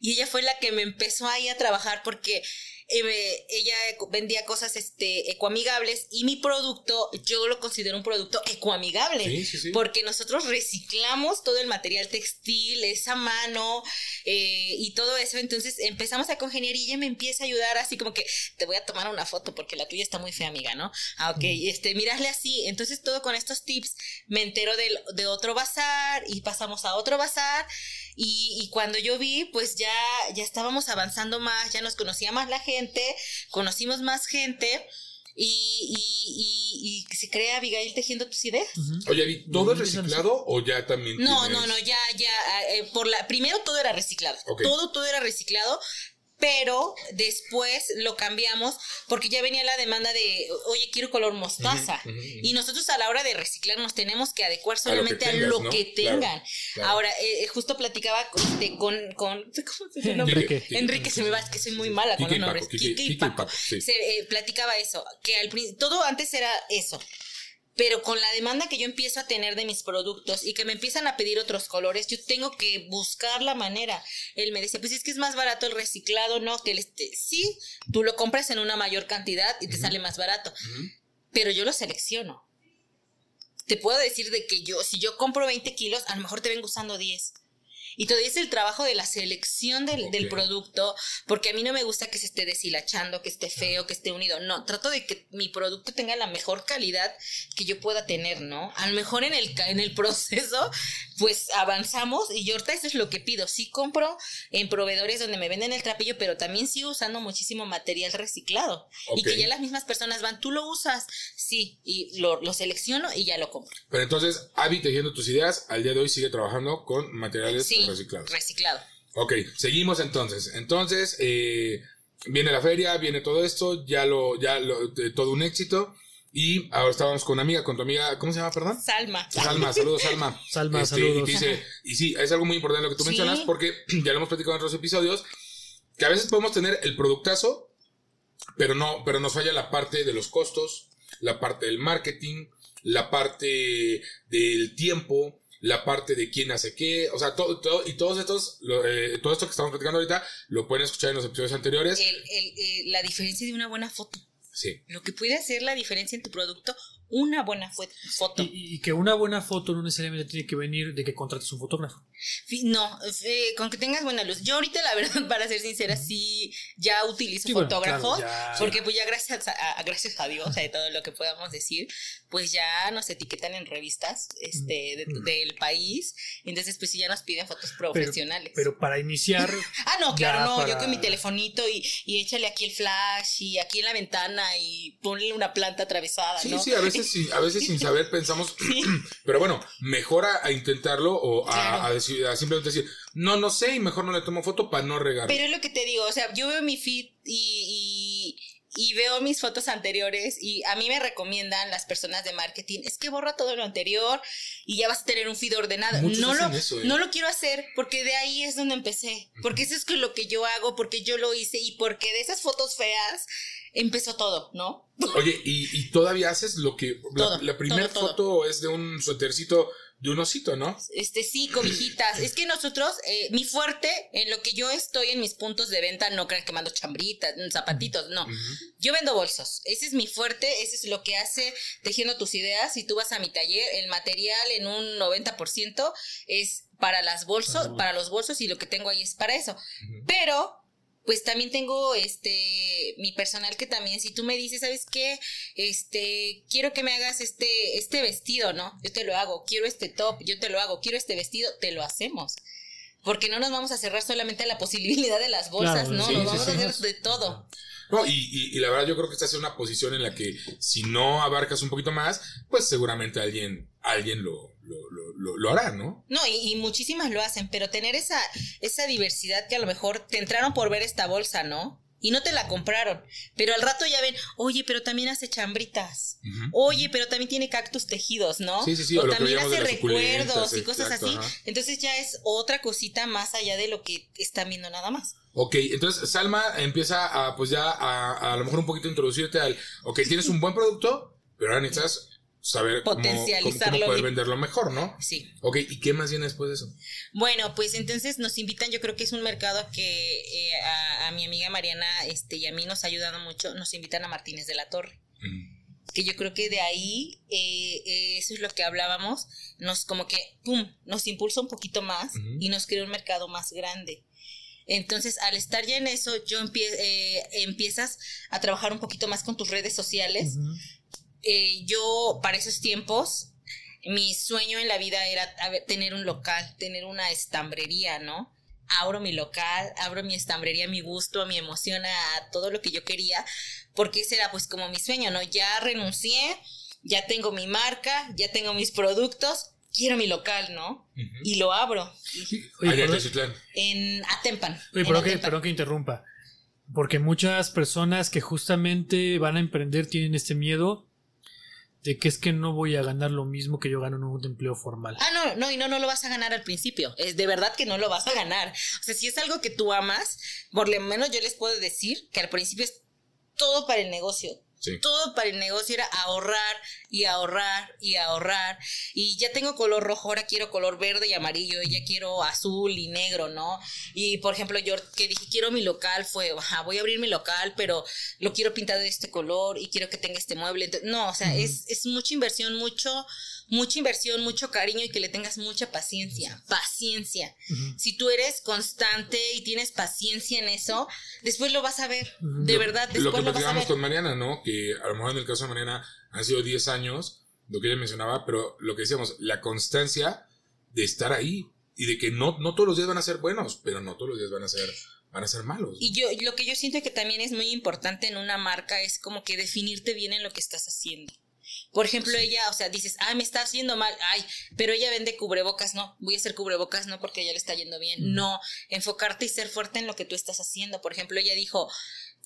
y ella fue la que me empezó ahí a trabajar porque eh, ella vendía cosas este, ecoamigables y mi producto yo lo considero un producto ecoamigable. Sí, sí, sí. Porque nosotros reciclamos todo el material textil, esa mano eh, y todo eso. Entonces empezamos a congeniar y ella me empieza a ayudar así como que te voy a tomar una foto porque la tuya está muy fea, amiga, ¿no? Ah, ok, este, mirasle así. Entonces todo con estos tips me entero del- de, otro bazar y pasamos a otro bazar. Y, y cuando yo vi, pues ya, ya estábamos avanzando más, ya nos conocía más la gente, conocimos más gente. Y, y, y, y se crea Abigail tejiendo tus ideas. Oye, Avi, ¿todo es reciclado o ya también No, tienes- no, no, ya, ya, eh, por la, primero todo era reciclado, todo, todo era reciclado, pero después lo cambiamos porque ya venía la demanda de, oye, quiero color mostaza. Y nosotros a la hora de reciclar nos tenemos que adecuar solamente a lo que, tengan. Ahora, eh, justo platicaba con, con, con ¿cómo se llama? Enrique. Enrique, se me va, es que soy muy mala con los nombres. Kike y Paco. Se eh, platicaba eso, que al todo antes era eso pero con la demanda que yo empiezo a tener de mis productos y que me empiezan a pedir otros colores, yo tengo que buscar la manera. Él me decía, pues es que es más barato el reciclado, ¿no? Que el este, sí, tú lo compras en una mayor cantidad y te sale más barato, pero yo lo selecciono. Te puedo decir de que yo, si yo compro 20 kilos, a lo mejor te vengo usando 10 y todavía es el trabajo de la selección del, producto, porque a mí no me gusta que se esté deshilachando, que esté feo, que esté unido. No, trato de que mi producto tenga la mejor calidad que yo pueda tener, ¿no? A lo mejor en el, en el proceso, pues avanzamos y yo ahorita eso es lo que pido. Sí compro en proveedores donde me venden el trapillo, pero también sigo usando muchísimo material reciclado. Y que ya las mismas personas van, tú lo usas, sí, y lo, selecciono y ya lo compro. Pero entonces, Avi, tejiendo tus ideas, al día de hoy sigue trabajando con materiales sí, reciclado. Reciclado. Ok, seguimos entonces. Entonces, eh, viene la feria, viene todo esto, ya lo, ya lo, todo un éxito. Y ahora estábamos con una amiga, con tu amiga, ¿cómo se llama, perdón? Salma. Salma, saludos, Salma. Salma, este, saludos. Y, dice, y sí, es algo muy importante lo que tú mencionas, porque ya lo hemos platicado en otros episodios, que a veces podemos tener el productazo, pero no, pero nos falla la parte de los costos, la parte del marketing, la parte del tiempo, la parte de quién hace qué, o sea, todo, todo y todos estos, eh, todo esto que estamos platicando ahorita, lo pueden escuchar en los episodios anteriores. El, el, eh, la diferencia de una buena foto. Sí. Lo que puede hacer la diferencia en tu producto una buena foto. Y, que una buena foto no necesariamente tiene que venir de que contrates un fotógrafo. No, eh, con que tengas buena luz. Yo ahorita, la verdad, para ser sincera, sí ya utilizo fotógrafos, porque pues ya gracias a, gracias a Dios, de todo lo que podamos decir, pues ya nos etiquetan en revistas este, del país, entonces pues sí ya nos piden fotos profesionales. Pero, para iniciar... ah, no, claro, no, yo con mi telefonito y, y échale aquí el flash y aquí en la ventana y ponle una planta atravesada, sí, Sí, a veces a veces sin saber pensamos, pero bueno, mejor a, intentarlo o a, decir, simplemente decir, no, no sé y mejor no le tomo foto para no regar. Pero es lo que te digo, o sea, yo veo mi feed y, y, veo mis fotos anteriores y a mí me recomiendan las personas de marketing, es que borra todo lo anterior y ya vas a tener un feed ordenado. no lo, ¿eh? no lo quiero hacer porque de ahí es donde empecé, porque eso es lo que yo hago, porque yo lo hice y porque de esas fotos feas empezó todo, ¿no? Oye, ¿y, todavía haces lo que... la, primera foto es de un suétercito de un osito, ¿no? Este sí, cobijitas. es que nosotros, eh, mi fuerte, en lo que yo estoy en mis puntos de venta, no crean que mando chambritas, zapatitos, no. Yo vendo bolsos. Ese es mi fuerte, ese es lo que hace tejiendo tus ideas. Si tú vas a mi taller, el material en un 90% es para las bolsos, para los bolsos y lo que tengo ahí es para eso. Pero pues también tengo este mi personal que también si tú me dices, ¿sabes qué? Este, quiero que me hagas este este vestido, ¿no? Yo te lo hago, quiero este top, yo te lo hago, quiero este vestido, te lo hacemos. Porque no nos vamos a cerrar solamente a la posibilidad de las bolsas, ¿no? nos vamos a hacer de todo. No, y, y, la verdad yo creo que estás en una posición en la que si no abarcas un poquito más, pues seguramente alguien, alguien lo, lo, lo, hará, ¿no? No, y, muchísimas lo hacen, pero tener esa, esa diversidad que a lo mejor te entraron por ver esta bolsa, ¿no? Y no te la compraron. Pero al rato ya ven, oye, pero también hace chambritas. Oye, pero también tiene cactus tejidos, ¿no? Sí, sí, sí. O, también hace recuerdos y cosas así. Entonces ya es otra cosita más allá de lo que están viendo nada más. Ok, entonces Salma empieza a, pues ya a, a, lo mejor un poquito introducirte al, ok, tienes un buen producto, pero ahora necesitas saber Potencializarlo cómo, poder venderlo mejor, ¿no? Sí. Ok, ¿y qué más viene después de eso? Bueno, pues entonces nos invitan, yo creo que es un mercado que eh, a, mi amiga Mariana este, y a mí nos ha ayudado mucho, nos invitan a Martínez de la Torre. Que yo creo que de ahí, eh, eh, eso es lo que hablábamos, nos como que, ¡pum!, nos impulsa un poquito más y nos crea un mercado más grande. Entonces, al estar ya en eso, yo empiezas a trabajar un poquito más con tus redes sociales. Eh, yo para esos tiempos, mi sueño en la vida era tener un local, tener una estambrería, ¿no? Abro mi local, abro mi estambrería a mi gusto, a mi emoción, a todo lo que yo quería, porque ese era pues como mi sueño, ¿no? Ya renuncié, ya tengo mi marca, ya tengo mis productos, quiero mi local, ¿no? Y lo abro. Oye, en Atempan. Oye, perdón, que, perdón que interrumpa. Porque muchas personas que justamente van a emprender tienen este miedo de que es que no voy a ganar lo mismo que yo gano en un empleo formal. Ah, no, no, y no, no lo vas a ganar al principio. Es de verdad que no lo vas a ganar. O sea, si es algo que tú amas, por lo menos yo les puedo decir que al principio es todo para el negocio. Todo para el negocio era ahorrar y ahorrar y ahorrar. Y ya tengo color rojo, ahora quiero color verde y amarillo, y ya quiero azul y negro, ¿no? Y por ejemplo, yo que dije, quiero mi local, fue, voy a abrir mi local, pero lo quiero pintado de este color y quiero que tenga este mueble. no, o sea, es, es mucha inversión, mucho mucha inversión, mucho cariño y que le tengas mucha paciencia. Paciencia. Si tú eres constante y tienes paciencia en eso, después lo vas a ver. De verdad, después lo que lo vas a ver. con Mariana, ¿no? Que a lo mejor en el caso de Mariana han sido 10 años, lo que ella mencionaba, pero lo que decíamos, la constancia de estar ahí y de que no, no todos los días van a ser buenos, pero no todos los días van a ser van a ser malos. Y yo lo que yo siento que también es muy importante en una marca es como que definirte bien en lo que estás haciendo. Por ejemplo, ella, o sea, dices, ay, me está haciendo mal, ay, pero ella vende cubrebocas, no, voy a hacer cubrebocas, no, porque ella le está yendo bien. No, enfocarte y ser fuerte en lo que tú estás haciendo. Por ejemplo, ella dijo,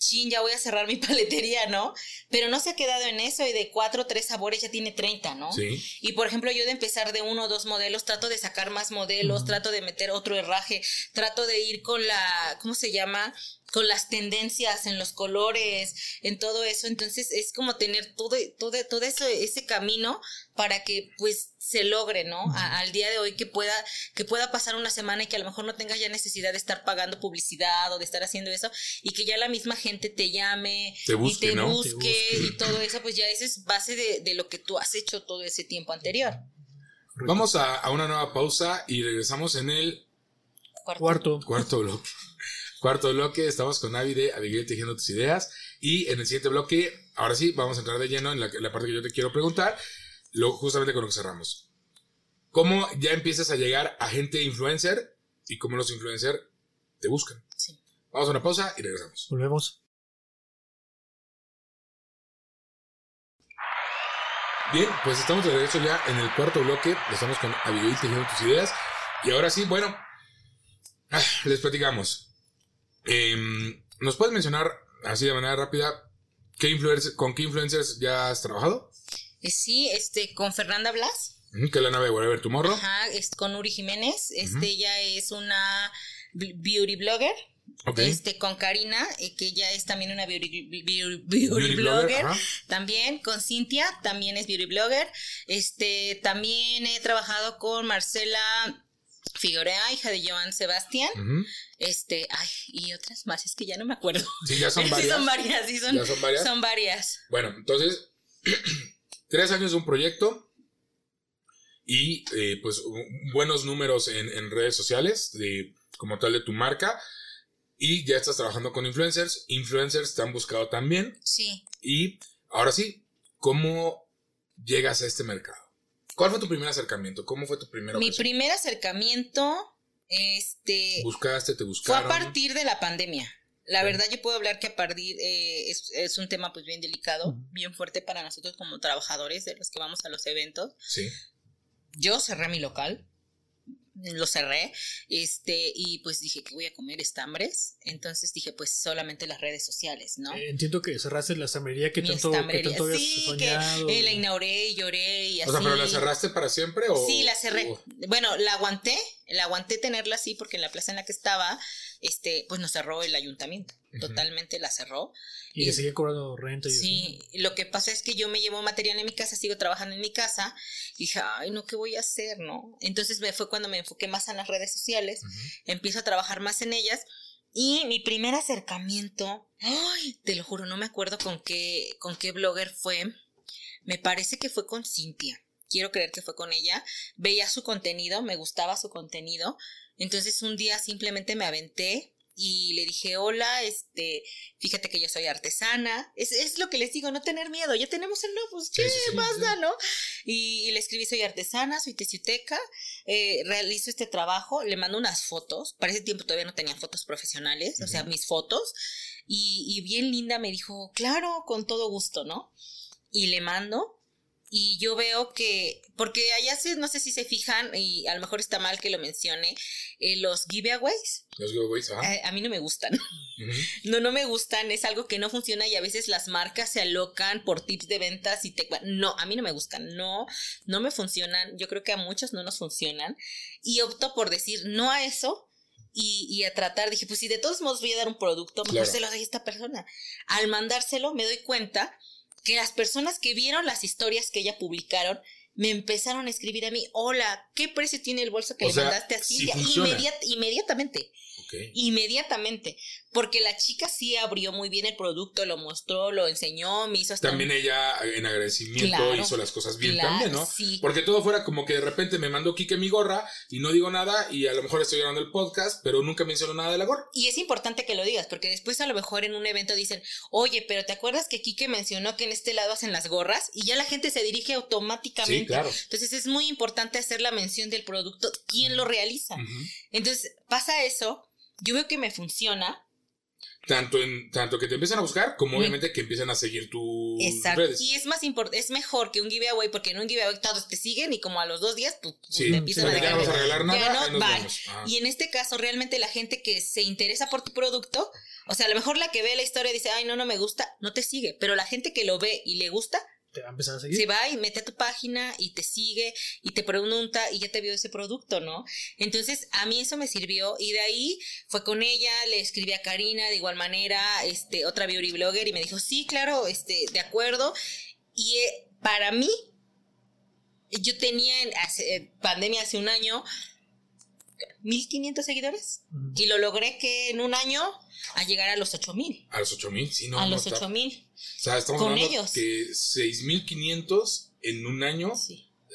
chin, ya voy a cerrar mi paletería, ¿no? Pero no se ha quedado en eso y de cuatro o tres sabores ya tiene 30, ¿no? Sí. Y por ejemplo, yo de empezar de uno o dos modelos, trato de sacar más modelos, trato de meter otro herraje, trato de ir con la, ¿cómo se llama? Con las tendencias en los colores, en todo eso. Entonces es como tener todo, todo, todo eso, ese camino para que pues se logre, ¿no? al día de hoy que pueda, que pueda pasar una semana y que a lo mejor no tengas ya necesidad de estar pagando publicidad o de estar haciendo eso y que ya la misma gente te llame te busque, y te, busque, y todo eso, pues ya eso es base de, lo que tú has hecho todo ese tiempo anterior. Vamos a, a una nueva pausa y regresamos en el cuarto, cuarto bloque. Cuarto bloque, estamos con Avi de Abigail Tejiendo Tus Ideas. Y en el siguiente bloque, ahora sí, vamos a entrar de lleno en la, parte que yo te quiero preguntar, lo, justamente con lo que cerramos. ¿Cómo ya empiezas a llegar a gente influencer y cómo los influencers te buscan? Sí. Vamos a una pausa y regresamos. Volvemos. Bien, pues estamos de regreso ya en el cuarto bloque. Estamos con Abigail Tejiendo Tus Ideas. Y ahora sí, bueno, ah, les platicamos. Em, ¿Nos puedes mencionar, así de manera rápida, qué con qué influencers ya has trabajado? Eh, sí, este, con Fernanda Blas. que es la nave de Whatever Tomorrow. Ajá, es con Uri Jiménez. Este, ella es una beauty blogger. Este, con Karina, eh, que ella es también una beauty, blogger. también con Cintia, también es beauty blogger. Este, también he trabajado con Marcela Figueroa, hija de Joan Sebastián. Este, ay, y otras más, es que ya no me acuerdo. Sí, ya son varias. son varias, sí, son, son varias. Son varias. Bueno, entonces, tres años de un proyecto y eh, pues buenos números en, redes sociales, de, como tal de tu marca. Y ya estás trabajando con influencers. Influencers te han buscado también. Sí. Y ahora sí, ¿cómo llegas a este mercado? ¿Cuál fue tu primer acercamiento? ¿Cómo fue tu primer Mi primer acercamiento, este... ¿Buscaste, te buscaron? Fue a partir de la pandemia. La verdad yo puedo hablar que a partir eh, es, es, un tema pues bien delicado, bien fuerte para nosotros como trabajadores de los que vamos a los eventos. Sí. Yo cerré mi local lo cerré, este, y pues dije que voy a comer estambres, entonces dije pues solamente las redes sociales, ¿no? Eh, entiendo que cerraste la estambrería que tanto, que tanto habías sí, soñado. que la inauguré y lloré y así. O sea, pero la cerraste para siempre o Sí, la cerré. Bueno, la aguanté, la aguanté tenerla así porque en la plaza en la que estaba este, pues nos cerró el ayuntamiento, totalmente la cerró. Y, que sigue cobrando renta. Y sí, lo que pasa es que yo me llevo material en mi casa, sigo trabajando en mi casa, y dije, ay, no, ¿qué voy a hacer, no? Entonces me fue cuando me enfoqué más en las redes sociales, empiezo a trabajar más en ellas, y mi primer acercamiento, ay, te lo juro, no me acuerdo con qué, con qué blogger fue, me parece que fue con Cintia quiero creer que fue con ella, veía su contenido, me gustaba su contenido, entonces un día simplemente me aventé y le dije, hola, este, fíjate que yo soy artesana. Es, es lo que les digo, no tener miedo. Ya tenemos el no, pues, ¿qué más da, no? Y, le escribí, soy artesana, soy tesiuteca, eh, realizo este trabajo, le mando unas fotos. Para ese tiempo todavía no tenía fotos profesionales, o sea, mis fotos. Y, y bien linda me dijo, claro, con todo gusto, ¿no? Y le mando y yo veo que, porque allá se, no sé si se fijan, y a lo mejor está mal que lo mencione, eh, los giveaways. Los giveaways, ajá. Eh, a mí no me gustan. No, no me gustan, es algo que no funciona y a veces las marcas se alocan por tips de ventas y te... No, a mí no me gustan, no, no me funcionan, yo creo que a muchos no nos funcionan y opto por decir no a eso y, a tratar, dije, pues si de todos modos voy a dar un producto, mejor se lo doy a esta persona. Al mandárselo me doy cuenta que las personas que vieron las historias que ella publicaron me empezaron a escribir a mí, hola, ¿qué precio tiene el bolso que le mandaste a Cintia? inmediatamente. Inmediatamente. Porque la chica sí abrió muy bien el producto, lo mostró, lo enseñó, me hizo hasta. También ella, en agradecimiento, hizo las cosas bien también, ¿no? Porque todo fuera como que de repente me mandó Kike mi gorra y no digo nada y a lo mejor estoy grabando el podcast, pero nunca menciono nada de la gorra. Y es importante que lo digas, porque después a lo mejor en un evento dicen, oye, pero ¿te acuerdas que Kike mencionó que en este lado hacen las gorras? Y ya la gente se dirige automáticamente. Sí, claro. Entonces es muy importante hacer la mención del producto, quién lo realiza. Entonces pasa eso yo veo que me funciona. Tanto en tanto que te empiezan a buscar como obviamente que empiezan a seguir tus Exacto. Y es más importante, es mejor que un giveaway porque en un giveaway todos te siguen y como a los dos días pues, te empiezan a, ya no a regalar nada. no, Y en este caso realmente la gente que se interesa por tu producto, o sea, a lo mejor la que ve la historia dice, "Ay, no, no me gusta", no te sigue, pero la gente que lo ve y le gusta te va a empezar a seguir. Se va y mete a tu página y te sigue y te pregunta y ya te vio ese producto, ¿no? Entonces, a mí eso me sirvió y de ahí fue con ella, le escribí a Karina de igual manera, este, otra beauty blogger y me dijo, sí, claro, este, de acuerdo. Y eh, para mí, yo tenía en hace, pandemia hace un año 1500 seguidores y lo logré que en un año a llegar a los 8000. A los 8000, sí, no. A los 8000. O sea, estamos hablando ellos. que 6.500 en un año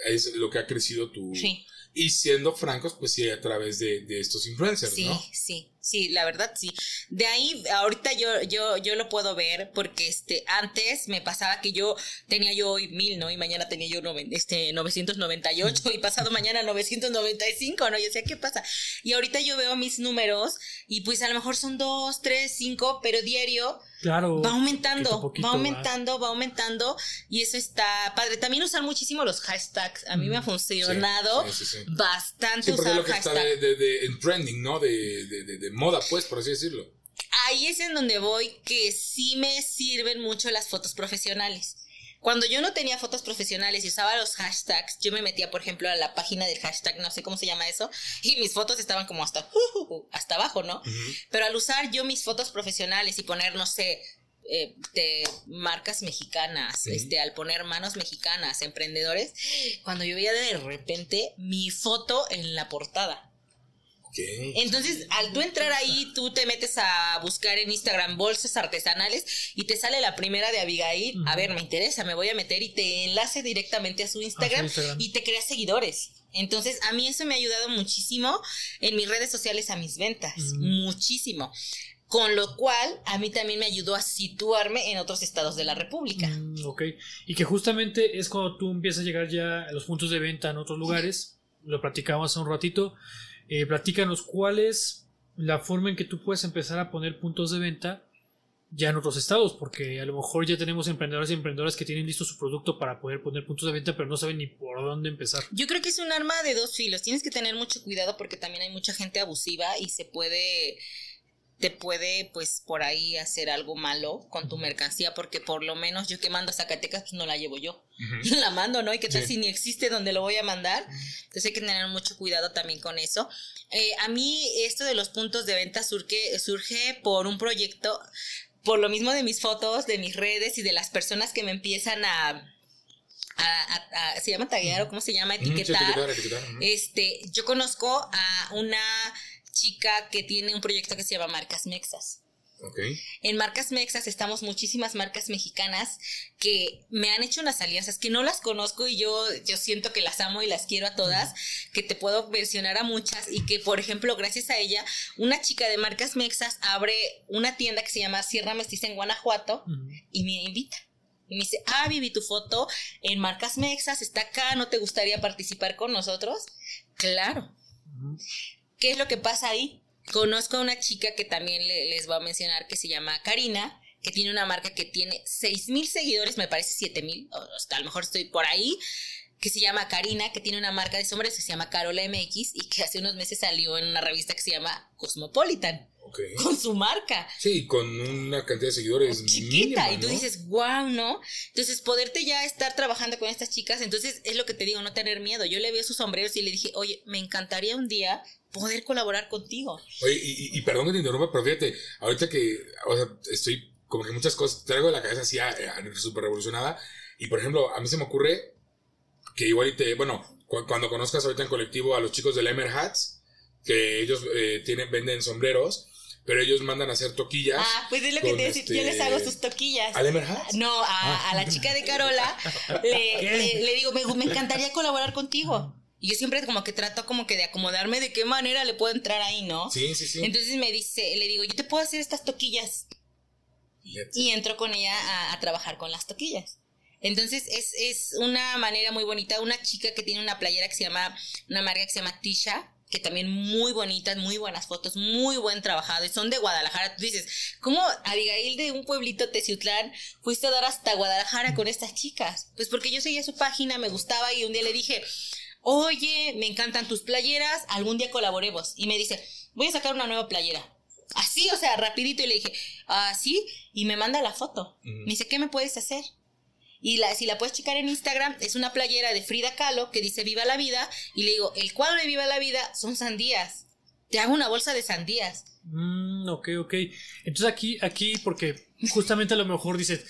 es lo que ha crecido tu... Sí. Y siendo francos, pues sí, a través de, estos influencers, ¿no? Sí, sí, sí, la verdad sí. De ahí, ahorita yo, yo, yo lo puedo ver porque este, antes me pasaba que yo tenía yo hoy mil, ¿no? Y mañana tenía yo este, 998 y pasado mañana 995, ¿no? Yo decía, ¿qué pasa? Y ahorita yo veo mis números y pues a lo mejor son dos, tres, cinco, pero diario Claro. Va aumentando, va aumentando, va. aumentando y eso está padre. También usar muchísimo los hashtags. A mí me ha funcionado bastante usar lo que está de, en trending, ¿no? De, moda, pues, por así decirlo. Ahí es en donde voy que sí me sirven mucho las fotos profesionales. Cuando yo no tenía fotos profesionales y usaba los hashtags, yo me metía, por ejemplo, a la página del hashtag, no sé cómo se llama eso, y mis fotos estaban como hasta, hasta abajo, ¿no? Pero al usar yo mis fotos profesionales y poner, no sé, eh, de marcas mexicanas, este, al poner manos mexicanas, emprendedores, cuando yo veía de repente mi foto en la portada. Entonces, al tú entrar ahí, tú te metes a buscar en Instagram bolsas artesanales y te sale la primera de Abigail. A ver, me interesa, me voy a meter y te enlace directamente a su Instagram, y te crea seguidores. Entonces, a mí eso me ha ayudado muchísimo en mis redes sociales a mis ventas. Muchísimo. Con lo cual, a mí también me ayudó a situarme en otros estados de la República. Mm, ok. Y que justamente es cuando tú empiezas a llegar ya a los puntos de venta en otros lugares. Lo platicamos hace un ratito eh, platícanos cuál es la forma en que tú puedes empezar a poner puntos de venta ya en otros estados, porque a lo mejor ya tenemos emprendedores y emprendedoras que tienen listo su producto para poder poner puntos de venta, pero no saben ni por dónde empezar. Yo creo que es un arma de dos filos. Tienes que tener mucho cuidado porque también hay mucha gente abusiva y se puede te puede pues por ahí hacer algo malo con tu mercancía porque por lo menos yo que mando a Zacatecas pues no la llevo yo. La mando no y qué tal si ni existe donde lo voy a mandar entonces hay que tener mucho cuidado también con eso. Eh, a mí esto de los puntos de venta surge surge por un proyecto por lo mismo de mis fotos de mis redes y de las personas que me empiezan a se llama taguear o cómo se llama etiquetar, este yo conozco a una chica que tiene un proyecto que se llama Marcas Mexas. Okay. En Marcas Mexas estamos muchísimas marcas mexicanas que me han hecho unas alianzas que no las conozco y yo, yo siento que las amo y las quiero a todas, que te puedo mencionar a muchas y que, por ejemplo, gracias a ella, una chica de Marcas Mexas abre una tienda que se llama Sierra Mestiza en Guanajuato y me invita. Y me dice, ah, Vivi, tu foto en Marcas Mexas está acá, ¿no te gustaría participar con nosotros? Claro. ¿Qué es lo que pasa ahí? Conozco a una chica que también les voy a mencionar que se llama Karina, que tiene una marca que tiene seis mil seguidores, me parece siete mil, a lo mejor estoy por ahí, que se llama Karina, que tiene una marca de sombras que se llama Carola MX y que hace unos meses salió en una revista que se llama Cosmopolitan. Con su marca. Sí, con una cantidad de seguidores chiquita. y tú dices, wow, ¿no? Entonces, poderte ya estar trabajando con estas chicas, entonces es lo que te digo, no tener miedo. Yo le vi sus sombreros y le dije, oye, me encantaría un día poder colaborar contigo. Oye, y, perdón que te interrumpa, pero fíjate, ahorita que, o sea, estoy como que muchas cosas, traigo de la cabeza así súper revolucionada. Y por ejemplo, a mí se me ocurre que igual te, bueno, cuando conozcas ahorita en colectivo a los chicos de Lemer Hats, que ellos eh, tienen, venden sombreros, pero ellos mandan a hacer toquillas. Ah, pues es lo que te decía, yo les hago sus toquillas. ¿A Lemer Hats? No, a, ah. a, la chica de Carola le, le, digo, me, me encantaría colaborar contigo. Y yo siempre como que trato como que de acomodarme de qué manera le puedo entrar ahí, ¿no? Sí, sí, sí. Entonces me dice, le digo, yo te puedo hacer estas toquillas. Y entro con ella a, a trabajar con las toquillas. Entonces es, es, una manera muy bonita. Una chica que tiene una playera que se llama, una marca que se llama Tisha, que también muy bonitas, muy buenas fotos, muy buen trabajado. Y son de Guadalajara. Tú dices, ¿cómo Abigail de un pueblito Teciutlán fuiste a dar hasta Guadalajara con estas chicas? Pues porque yo seguía su página, me gustaba y un día le dije, oye, me encantan tus playeras, algún día colaboremos. Y me dice, voy a sacar una nueva playera. Así, o sea, rapidito. Y le dije, así, y me manda la foto. Me dice, ¿qué me puedes hacer? Y la, si la puedes checar en Instagram, es una playera de Frida Kahlo que dice Viva la vida. Y le digo, el cuadro de Viva la vida son sandías. Te hago una bolsa de sandías. Mm, ok, ok. Entonces aquí, aquí, porque justamente a lo mejor dices,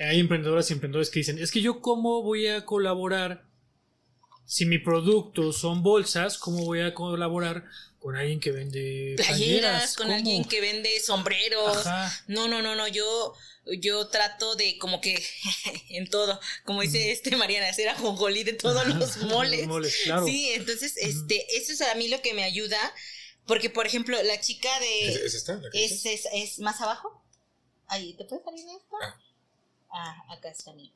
hay emprendedoras y emprendedores que dicen, es que yo cómo voy a colaborar si mi producto son bolsas, ¿cómo voy a colaborar con alguien que vende playeras? con alguien que vende sombreros. No, no, no, no, yo yo trato de como que en todo, como dice este Mariana, hacer ajonjolí de todos los moles. Sí, entonces este eso es a mí lo que me ayuda porque por ejemplo, la chica de ¿Es, esta, es, es, es, más abajo. Ahí, ¿te puede salir esto? Ah, ah acá está mi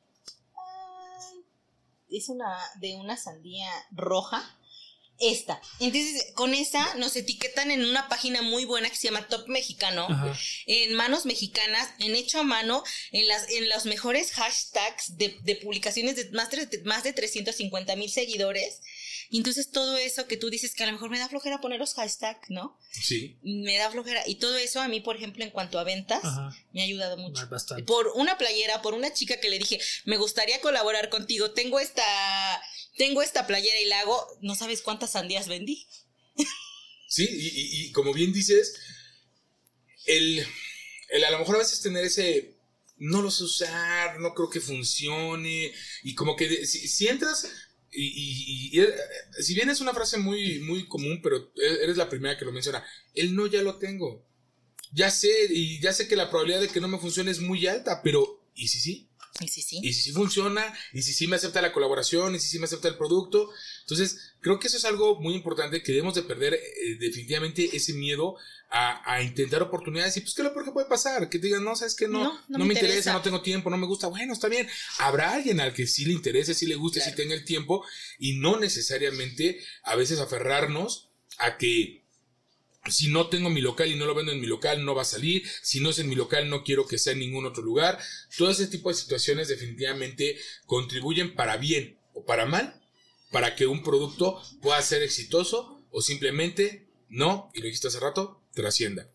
es una de una sandía roja. Esta. Entonces, con esa nos etiquetan en una página muy buena que se llama Top Mexicano, en manos mexicanas, en hecho a mano, en las en los mejores hashtags de, de publicaciones de más de, más de 350 mil seguidores y entonces todo eso que tú dices que a lo mejor me da flojera poner los hashtags, ¿no? Sí. Me da flojera. Y todo eso a mí, por ejemplo, en cuanto a ventas, me ha ayudado mucho. Bastante. Por una playera, por una chica que le dije, me gustaría colaborar contigo, tengo esta, tengo esta playera y la hago, no sabes cuántas sandías vendí. Sí, y, como bien dices, el, el a lo mejor a veces tener ese no lo sé usar, no creo que funcione. Y como que si, entras y, eh, si bien es una frase muy, muy común, pero e, eres la primera que lo menciona, el no ya lo tengo. Ya sé, y ya sé que la probabilidad de que no me funcione es muy alta, pero ¿y si sí? ¿Y si sí? ¿Y si sí funciona? ¿Y si sí me acepta la colaboración? ¿Y si sí me acepta el producto? Entonces, creo que eso es algo muy importante, que debemos de perder eh, definitivamente ese miedo a, intentar oportunidades y pues que lo peor que puede pasar, que te digan, no, sabes que no, no, me, interesa. no tengo tiempo, no me gusta, bueno, está bien, habrá alguien al que sí le interese, sí le guste, sí tenga el tiempo y no necesariamente a veces aferrarnos a que si no tengo mi local y no lo vendo en mi local, no va a salir. Si no es en mi local, no quiero que sea en ningún otro lugar. Todo ese tipo de situaciones definitivamente contribuyen para bien o para mal, para que un producto pueda ser exitoso o simplemente no, y lo dijiste hace rato, trascienda.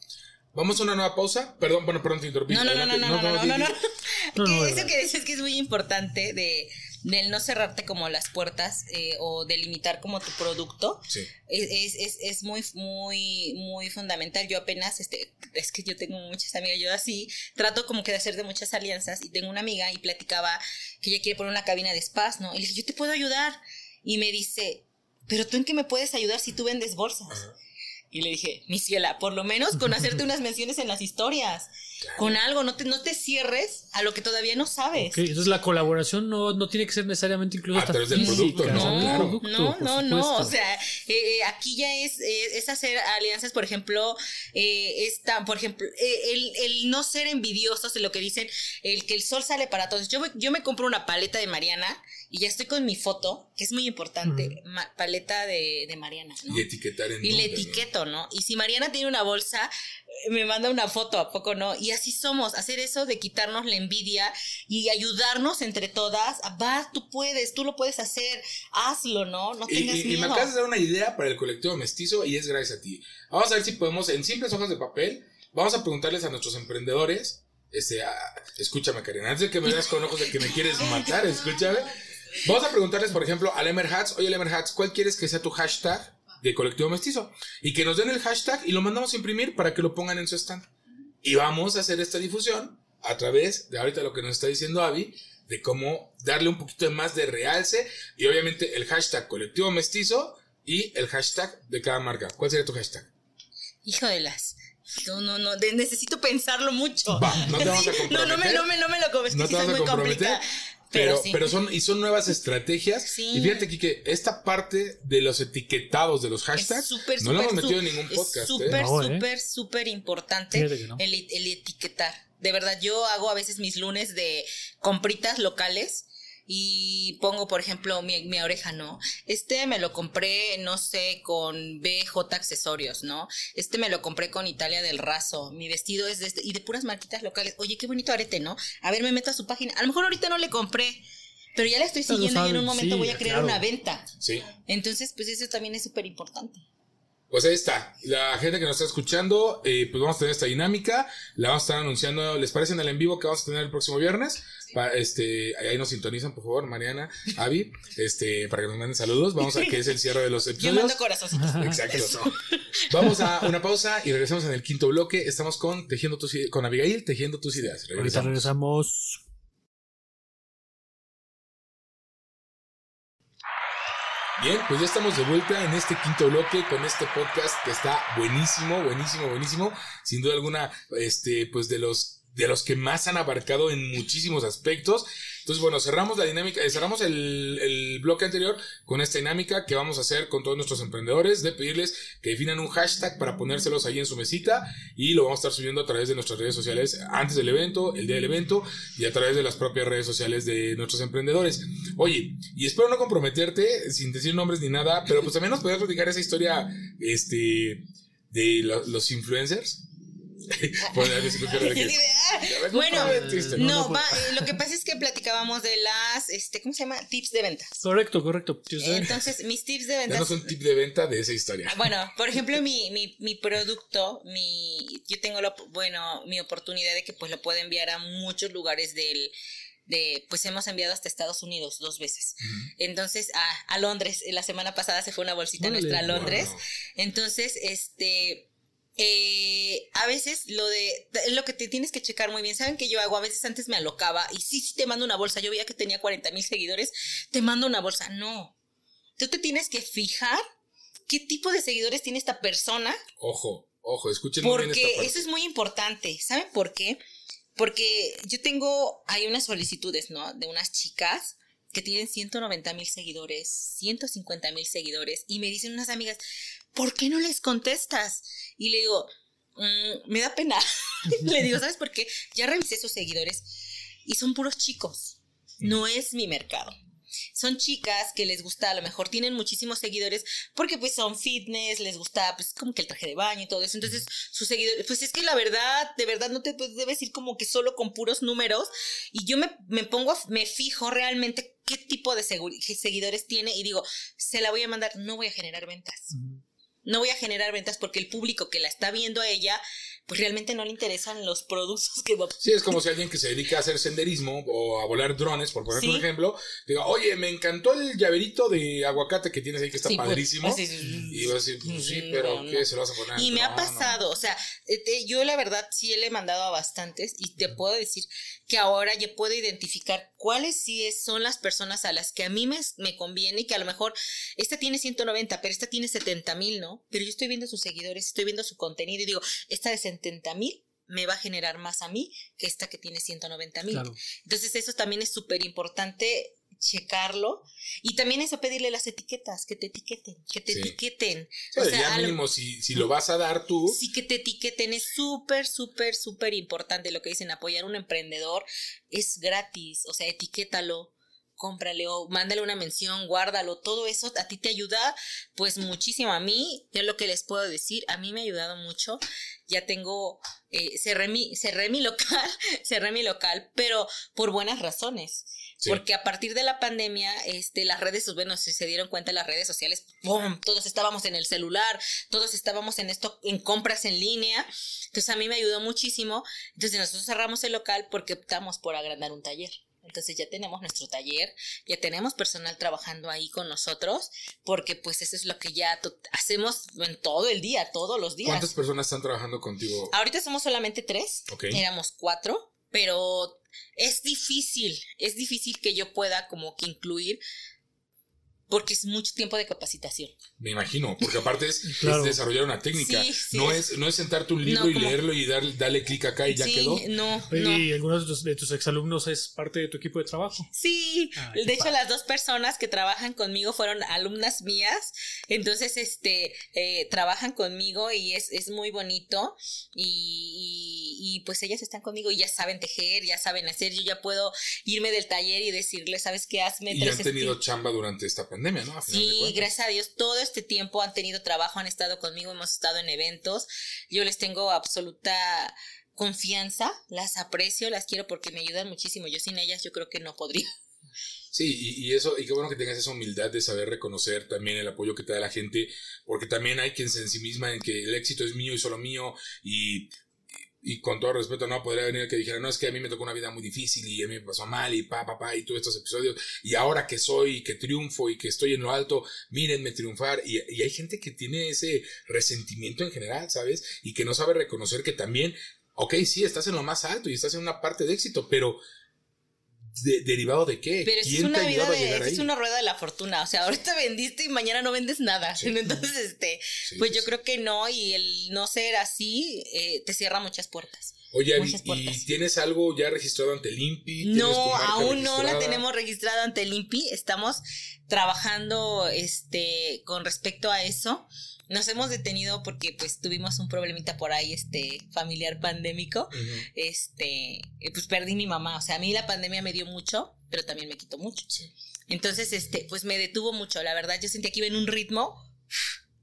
Vamos a una nueva pausa. Perdón, bueno, perdón, te interrumpí. No, no, no, no, no, no, no, no, Eso que dices que es muy importante de del no cerrarte como las puertas eh, o delimitar como tu producto sí. es, es, es, muy muy muy fundamental. Yo apenas este es que yo tengo muchas amigas yo así trato como que de hacer de muchas alianzas y tengo una amiga y platicaba que ella quiere poner una cabina de spas no y le dije yo te puedo ayudar y me dice pero tú en qué me puedes ayudar si tú vendes bolsas y le dije, mi ciela, por lo menos con hacerte unas menciones en las historias. Con algo, no te, no te cierres a lo que todavía no sabes. Okay, entonces la colaboración no, no tiene que ser necesariamente incluso a través del producto, ¿no? No, no, no, O sea, eh, eh, aquí ya es, eh, es hacer alianzas, por ejemplo, eh, por ejemplo, el, el, no ser envidiosos de lo que dicen, el que el sol sale para todos. Yo, yo me compro una paleta de Mariana y ya estoy con mi foto, que es muy importante, paleta de, Mariana. Y etiquetar en Y le etiqueto, ¿no? Y si Mariana tiene una bolsa, eh, me manda una foto, ¿a poco no? Y así somos, hacer eso de quitarnos la envidia y ayudarnos entre todas. Va, tú puedes, tú lo puedes hacer, hazlo, ¿no? No tengas y, miedo. Y me acabas de dar una idea para el colectivo mestizo y es gracias a ti. Vamos a ver si podemos, en simples hojas de papel, vamos a preguntarles a nuestros emprendedores. Este, escúchame, Karen, antes de que me veas con ojos de que me quieres matar, escúchame. Vamos a preguntarles, por ejemplo, a Lemer Hats, oye Lemer Hats, ¿cuál quieres que sea tu hashtag de colectivo mestizo? Y que nos den el hashtag y lo mandamos a imprimir para que lo pongan en su stand. Y vamos a hacer esta difusión a través de ahorita lo que nos está diciendo Avi, de cómo darle un poquito más de realce y obviamente el hashtag colectivo mestizo y el hashtag de cada marca. ¿Cuál sería tu hashtag? Hijo de las. No, no, no, necesito pensarlo mucho. Va, no te vamos a comprometer. No, no me, no me, no me lo comes, no te vas a comprometer. Pero, pero, son, y son nuevas estrategias. Y fíjate, que esta parte de los etiquetados de los hashtags no lo hemos metido en ningún podcast. Es súper, ¿eh? súper, súper importante el, el etiquetar. De verdad, yo hago a veces mis lunes de compritas locales y pongo, por ejemplo, mi, mi, oreja, ¿no? Este me lo compré, no sé, con BJ Accesorios, ¿no? Este me lo compré con Italia del Raso. Mi vestido es de este, y de puras marquitas locales. Oye, qué bonito arete, ¿no? A ver, me meto a su página. A lo mejor ahorita no le compré. Pero ya la estoy siguiendo y en un momento voy a crear una venta. Sí. Entonces, pues eso también es súper importante. Pues ahí está. La gente que nos está escuchando, eh, pues vamos a tener esta dinámica. La vamos a estar anunciando. ¿Les parece en el en vivo que vamos a tener el próximo viernes? Este, ahí nos sintonizan, por favor, Mariana, Avi, este, para que nos manden saludos. Vamos a que es el cierre de los episodios. Yo mando corazoncitos. Exacto. Vamos a una pausa y regresamos en el quinto bloque. Estamos con Tejiendo tus con Abigail, Tejiendo tus ideas. Regresamos. regresamos. Bien, pues ya estamos de vuelta en este quinto bloque con este podcast que está buenísimo, buenísimo, buenísimo. Sin duda alguna, este, pues de los de los que más han abarcado en muchísimos aspectos. Entonces, bueno, cerramos la dinámica, eh, cerramos el, el, bloque anterior con esta dinámica que vamos a hacer con todos nuestros emprendedores, de pedirles que definan un hashtag para ponérselos ahí en su mesita y lo vamos a estar subiendo a través de nuestras redes sociales antes del evento, el día del evento y a través de las propias redes sociales de nuestros emprendedores. Oye, y espero no comprometerte sin decir nombres ni nada, pero pues también nos podrías platicar esa historia, este, de los influencers. Bueno, no, va, eh, lo que pasa es que platicábamos de las, este, ¿cómo se llama? Tips de ventas. Correcto, correcto. Entonces, mis tips de ventas. Danos un tip de venta de esa historia. Bueno, por ejemplo, mi, mi, mi producto, mi, yo tengo, lo, bueno, mi oportunidad de que pues lo puedo enviar a muchos lugares del, de, pues hemos enviado hasta Estados Unidos dos veces. Entonces, a, a, Londres, la semana pasada se fue una bolsita nuestra a Londres. Entonces, este, eh, a veces lo de lo que te tienes que checar muy bien. Saben que yo hago a veces antes me alocaba y sí, sí te mando una bolsa. Yo veía que tenía 40 mil seguidores, te mando una bolsa. No. Tú te tienes que fijar qué tipo de seguidores tiene esta persona. Ojo, ojo, escuchen Porque bien esta eso es muy importante. ¿Saben por qué? Porque yo tengo, hay unas solicitudes, ¿no? De unas chicas que tienen 190 mil seguidores, 150 mil seguidores, y me dicen unas amigas, ¿por qué no les contestas? Y le digo, mm, me da pena. le digo, ¿sabes por qué? Ya revisé sus seguidores y son puros chicos. No es mi mercado. Son chicas que les gusta, a lo mejor tienen muchísimos seguidores porque pues son fitness, les gusta pues como que el traje de baño y todo eso. Entonces, sus seguidores, pues es que la verdad, de verdad no te debes ir como que solo con puros números. Y yo me, me pongo, me fijo realmente qué tipo de seguidores tiene y digo, se la voy a mandar, no voy a generar ventas no voy a generar ventas porque el público que la está viendo a ella pues realmente no le interesan los productos que va Sí, es como si alguien que se dedica a hacer senderismo o a volar drones, por poner un ejemplo, diga, oye, me encantó el llaverito de aguacate que tienes ahí que está pues, padrísimo. Pues, y va a decir, pues, sí, pero ¿qué se lo vas a poner? Y me ha pasado, o sea, eh, yo la verdad sí le he mandado a bastantes y te puedo decir que ahora ya puedo identificar cuáles sí son las personas a las que a mí me, me conviene y que a lo mejor esta tiene 190, pero esta tiene 70 mil, ¿no? Pero yo estoy viendo sus seguidores, estoy viendo su contenido y digo, esta de 70 mil me va a generar más a mí que esta que tiene 190 mil. Entonces eso también es súper importante checarlo y también eso pedirle las etiquetas, que te etiqueten, que te etiqueten. O sea, ya mínimo si, si lo vas a dar tú. Sí, que te etiqueten es súper, súper, súper importante lo que dicen, apoyar a un emprendedor es gratis, o sea, etiquétalo cómprale o mándale una mención, guárdalo, todo eso a ti te ayuda pues muchísimo. A mí, yo lo que les puedo decir, a mí me ha ayudado mucho. Ya tengo, eh, cerré, mi, cerré mi local, cerré mi local, pero por buenas razones. Porque a partir de la pandemia, este, las redes, pues, bueno, si se dieron cuenta las redes sociales, ¡pum! todos estábamos en el celular, todos estábamos en esto, en compras en línea. Entonces a mí me ayudó muchísimo. Entonces nosotros cerramos el local porque optamos por agrandar un taller. Entonces ya tenemos nuestro taller, ya tenemos personal trabajando ahí con nosotros, porque pues eso es lo que ya hacemos en todo el día, todos los días. ¿Cuántas personas están trabajando contigo? Ahorita somos solamente tres, éramos cuatro, pero es difícil, es difícil que yo pueda como que incluir porque es mucho tiempo de capacitación. Me imagino, porque aparte es, desarrollar una técnica. no, es, no es sentarte un libro y leerlo y darle, darle clic acá y ya quedó. No, ¿Y algunos de tus, de tus, exalumnos es parte de tu equipo de trabajo? Sí, de hecho las dos personas que trabajan conmigo fueron alumnas mías, entonces este eh, trabajan conmigo y es, es muy bonito y, y, pues ellas están conmigo y ya saben tejer, ya saben hacer, yo ya puedo irme del taller y decirles, ¿sabes qué? Hazme y han tenido chamba durante esta pandemia, ¿no? sí, gracias a Dios, todo este tiempo han tenido trabajo, han estado conmigo, hemos estado en eventos. Yo les tengo absoluta confianza, las aprecio, las quiero porque me ayudan muchísimo. Yo sin ellas yo creo que no podría. Sí, y, eso, y qué bueno que tengas esa humildad de saber reconocer también el apoyo que te da la gente, porque también hay quien se en sí misma en que el éxito es mío y solo mío, y y con todo respeto, no podría venir que dijera, no, es que a mí me tocó una vida muy difícil y a mí me pasó mal y pa, pa, pa, y todos estos episodios, y ahora que soy, que triunfo y que estoy en lo alto, mírenme triunfar, y, y hay gente que tiene ese resentimiento en general, ¿sabes? Y que no sabe reconocer que también, ok, sí, estás en lo más alto y estás en una parte de éxito, pero derivado de qué? Pero es una vida de, es una rueda de la fortuna, o sea, ahorita vendiste y mañana no vendes nada. Entonces, este, pues yo creo que no, y el no ser así eh, te cierra muchas puertas. Oye, ¿y tienes algo ya registrado ante el INPI? No, aún no la tenemos registrada ante el INPI. Estamos trabajando este con respecto a eso. Nos hemos detenido porque pues tuvimos un problemita por ahí, este, familiar pandémico. Este, pues perdí mi mamá. O sea, a mí la pandemia me dio mucho, pero también me quitó mucho. Entonces, este, pues me detuvo mucho. La verdad, yo sentía que iba en un ritmo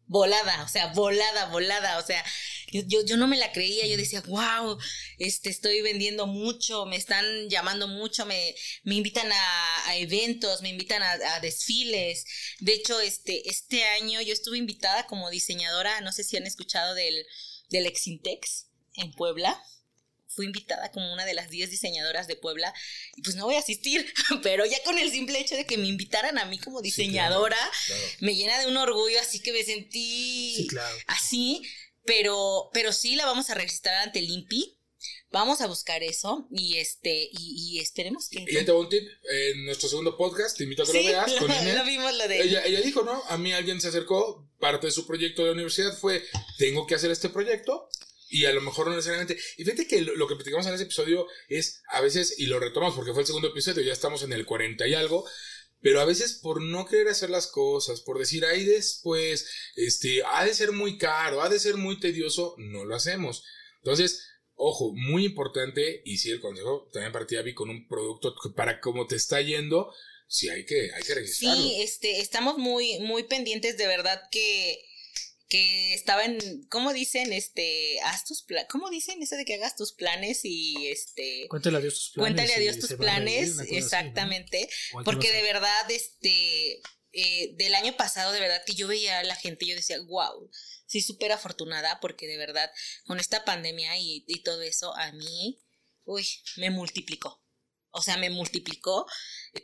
volada, o sea, volada, volada, o sea, yo, yo, no me la creía, yo decía, wow, este, estoy vendiendo mucho, me están llamando mucho, me, me invitan a, eventos, me invitan a, desfiles. De hecho, este, este año yo estuve invitada como diseñadora, no sé si han escuchado del, del Exintex en Puebla fui invitada como una de las 10 diseñadoras de Puebla y pues no voy a asistir, pero ya con el simple hecho de que me invitaran a mí como diseñadora, me llena de un orgullo, así que me sentí así, pero, pero sí la vamos a registrar ante el INPI. Vamos a buscar eso y este y, esperemos que. Y te un tip. En nuestro segundo podcast, te invito a que lo veas. con vimos lo de ella, ella dijo, ¿no? A mí alguien se acercó, parte de su proyecto de la universidad fue: tengo que hacer este proyecto y a lo mejor no necesariamente. Y fíjate que lo, que platicamos en ese episodio es a veces, y lo retomamos porque fue el segundo episodio, ya estamos en el 40 y algo, pero a veces por no querer hacer las cosas, por decir, ahí después, este, ha de ser muy caro, ha de ser muy tedioso, no lo hacemos. Entonces, ojo, muy importante, y sí, el consejo también partía con un producto para cómo te está yendo, sí hay que, hay que registrarlo. Sí, este, estamos muy, muy pendientes de verdad que que estaba en, ¿cómo dicen? Este, haz tus planes, ¿cómo dicen eso de que hagas tus planes y este... Cuéntale a Dios tus planes. Cuéntale a Dios tus planes, exactamente, porque de verdad, este, eh, del año pasado, de verdad que yo veía a la gente, yo decía, wow, sí, súper afortunada, porque de verdad, con esta pandemia y, y todo eso, a mí, uy, me multiplicó. O sea, me multiplicó.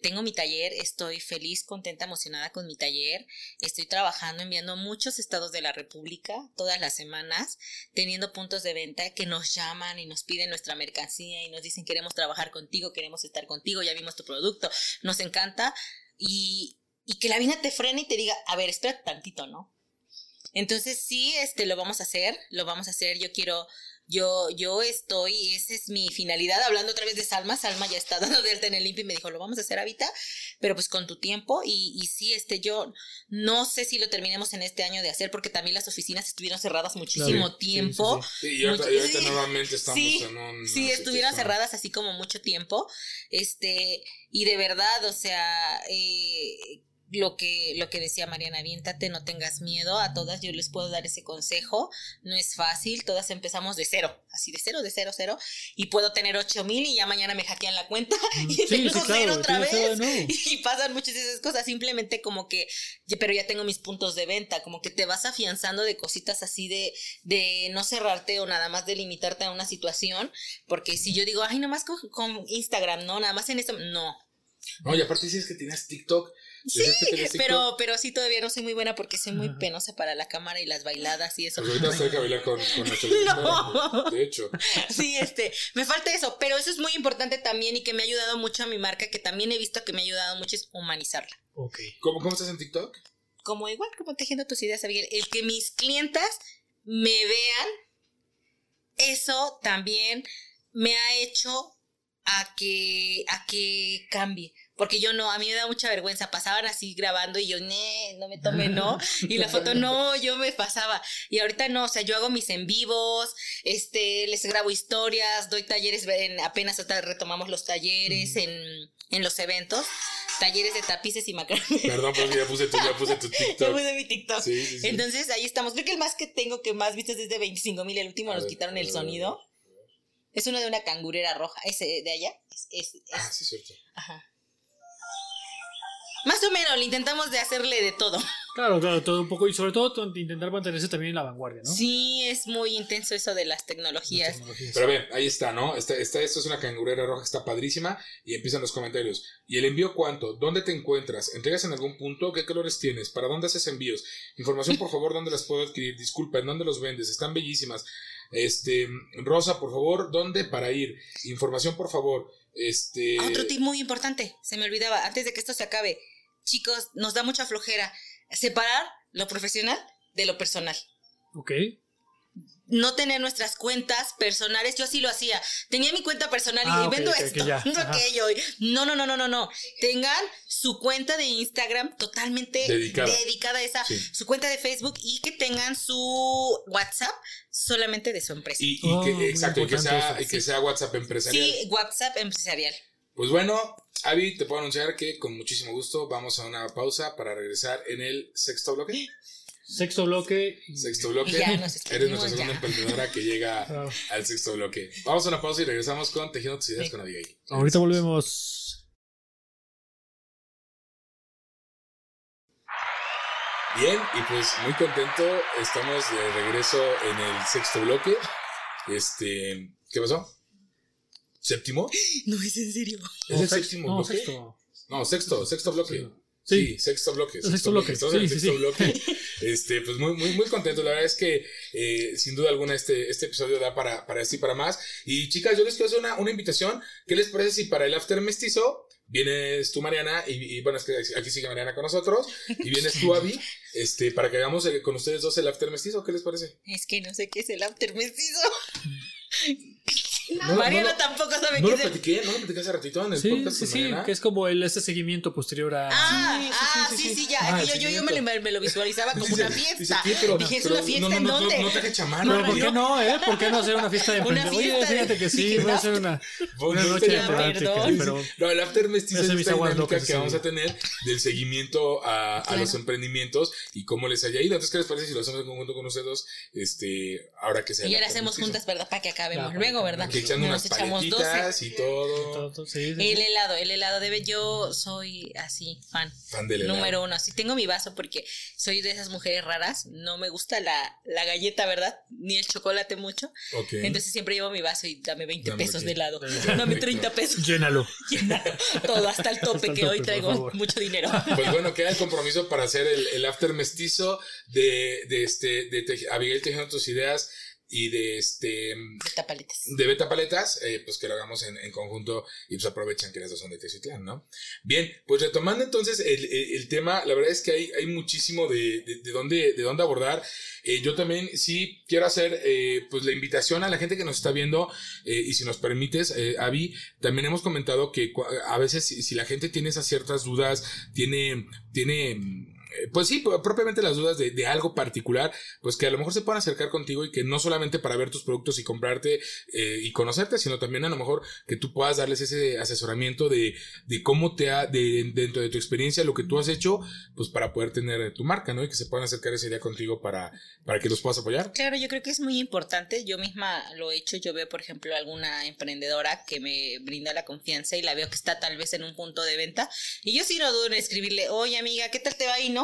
Tengo mi taller, estoy feliz, contenta, emocionada con mi taller. Estoy trabajando, enviando muchos estados de la República todas las semanas, teniendo puntos de venta que nos llaman y nos piden nuestra mercancía y nos dicen queremos trabajar contigo, queremos estar contigo, ya vimos tu producto, nos encanta. Y, y que la vida te frene y te diga, a ver, espera tantito, ¿no? Entonces sí, este, lo vamos a hacer, lo vamos a hacer. Yo quiero yo, yo estoy, esa es mi finalidad, hablando otra vez de Salma, Salma ya está dando de alta en el INPI y me dijo, lo vamos a hacer ahorita, pero pues con tu tiempo y, y sí, este, yo no sé si lo terminemos en este año de hacer porque también las oficinas estuvieron cerradas muchísimo tiempo. Sí, y ahorita, nuevamente estamos en un... Sí, estuvieron cerradas así como mucho tiempo, este, y de verdad, o sea, eh, lo que, lo que decía Mariana, aviéntate, no tengas miedo, a todas yo les puedo dar ese consejo, no es fácil, todas empezamos de cero, así de cero, de cero, cero, y puedo tener ocho mil y ya mañana me hackean la cuenta mm, y tengo cero otra vez, y pasan muchas de esas cosas, simplemente como que, pero ya tengo mis puntos de venta, como que te vas afianzando de cositas así de, de no cerrarte o nada más de limitarte a una situación, porque si yo digo, ay, nomás con, con Instagram, no, nada más en esto, no, no, y aparte dices que tienes TikTok. Sí, pero, pero sí todavía no soy muy buena porque soy muy penosa para la cámara y las bailadas y eso. Pues ahorita estoy que bailar con, con nuestro no. De hecho. Sí, este, me falta eso, pero eso es muy importante también y que me ha ayudado mucho a mi marca, que también he visto que me ha ayudado mucho es humanizarla. Ok. ¿Cómo, cómo estás en TikTok? Como igual, como tejiendo tus ideas, Abigail. El que mis clientas me vean, eso también me ha hecho a que, a que cambie. Porque yo no, a mí me da mucha vergüenza. Pasaban así grabando y yo, no me tomé, no. Y la foto, no, yo me pasaba. Y ahorita no, o sea, yo hago mis en vivos, este, les grabo historias, doy talleres, apenas retomamos los talleres en, en los eventos talleres de tapices y macramé. Perdón, pero ya puse tu, ya puse tu TikTok. Ya puse mi TikTok. Sí, sí, Entonces ahí estamos. Creo que el más que tengo que más vistas es de 25 mil. El último nos quitaron el sonido. Es uno de una cangurera roja. Ese de allá. Es, ah, sí, cierto. Ajá. Más o menos, le intentamos de hacerle de todo. Claro, claro, todo un poco. Y sobre todo intentar mantenerse también en la vanguardia, ¿no? Sí, es muy intenso eso de las tecnologías. Pero bien, ahí está, ¿no? Esta, esta, esto es una cangurera roja, está padrísima. Y empiezan los comentarios. ¿Y el envío cuánto? ¿Dónde te encuentras? ¿Entregas en algún punto? ¿Qué colores tienes? ¿Para dónde haces envíos? Información, por favor, ¿dónde las puedo adquirir? Disculpa, ¿en dónde los vendes? Están bellísimas. Este, Rosa, por favor, ¿dónde para ir? Información, por favor. Este. Ah, otro tip muy importante, se me olvidaba, antes de que esto se acabe. Chicos, nos da mucha flojera separar lo profesional de lo personal. Ok no tener nuestras cuentas personales. Yo así lo hacía. Tenía mi cuenta personal y ah, vendo esto, aquello. No, no, no, no, no, no. Tengan su cuenta de Instagram totalmente dedicada, a esa, su cuenta de Facebook y que tengan su WhatsApp solamente de su empresa. Y, que, oh, exacto, y que, sea, que sea WhatsApp empresarial. Sí, WhatsApp empresarial. Pues bueno, Avi, te puedo anunciar que con muchísimo gusto vamos a una pausa para regresar en el sexto bloque. Sexto bloque. Sexto bloque. Eres nuestra segunda emprendedora que llega al sexto bloque. Vamos a una pausa y regresamos con Tejiendo tus ideas con Abigail. Ahorita volvemos. Bien, y pues muy contento. Estamos de regreso en el sexto bloque. Este, ¿qué pasó? ¿Séptimo? No es en serio. ¿Es el séptimo bloque? Sexto. No, sexto, sexto bloque. Sí, sexto bloque. Sexto, bloque. bloque. sí, sexto bloque. Este, pues muy, muy, muy contento. La verdad es que, eh, sin duda alguna, este, este episodio da para, para esto y para más. Y chicas, yo les quiero hacer una, una invitación. ¿Qué les parece si para el after mestizo vienes tú, Mariana, y, bueno, es que aquí sigue Mariana con nosotros, y vienes tú, Abby, este, para que hagamos con ustedes dos el after mestizo? ¿Qué les parece? Es que no sé qué es el after mestizo. Mariana tampoco sabe qué es. Platiqué, no lo platiqué hace ratito en el sí, podcast. Sí, sí, que es como el este seguimiento posterior a. Ah, sí, ah, sí, sí, ya. Ah, yo, yo, yo me, lo, me, lo, visualizaba como una fiesta. pero, Dije, ¿es una fiesta en dónde? No, te chamar. Pero, ¿por qué no, eh? ¿Por qué no hacer una fiesta de Una Oye, fíjate que sí, voy a hacer una, una noche de práctica. Pero. No, el after mestizo es esta dinámica que vamos a tener del seguimiento a los emprendimientos y cómo les haya ido. Entonces, ¿qué les parece si lo hacemos en conjunto con ustedes Este, ahora que sea. Y ahora hacemos juntas, ¿verdad? Para que acabemos luego, ¿verdad? Que echando unas y todo. el helado, el helado debe, yo soy así, fan. Fan del helado. Número uno. Así tengo mi vaso porque soy de esas mujeres raras. No me gusta la, la galleta, ¿verdad? Ni el chocolate mucho. Entonces siempre llevo mi vaso y dame 20 pesos de helado. Dame 30 pesos. Llénalo. Llénalo. Todo, hasta el tope, que hoy traigo mucho dinero. Pues bueno, queda el compromiso para hacer el, el after mestizo de, de este, de Abigail Tejiendo tus ideas y de este Beta paletas. de Beta Paletas, eh, pues que lo hagamos en, en conjunto y pues aprovechan que las dos son de Teciutlán, ¿no? Bien, pues retomando entonces el, el- el tema, la verdad es que hay, hay muchísimo de, de, de dónde, de dónde abordar. Eh, yo también sí quiero hacer eh, pues la invitación a la gente que nos está viendo eh, y si nos permites, eh, Avi, también hemos comentado que a veces si, si la gente tiene esas ciertas dudas, tiene, tiene, pues sí, pro- propiamente las dudas de, algo particular, pues que a lo mejor se puedan acercar contigo y que no solamente para ver tus productos y comprarte eh, y conocerte, sino también a lo mejor que tú puedas darles ese asesoramiento de, de cómo te ha, de, dentro de tu experiencia, lo que tú has hecho, pues para poder tener tu marca, ¿no? Y que se puedan acercar ese día contigo para, para que los puedas apoyar. Claro, yo creo que es muy importante. Yo misma lo he hecho. Yo veo, por ejemplo, alguna emprendedora que me brinda la confianza y la veo que está tal vez en un punto de venta. Y yo sí no dudo en escribirle, oye amiga, ¿qué tal te va ahí, no?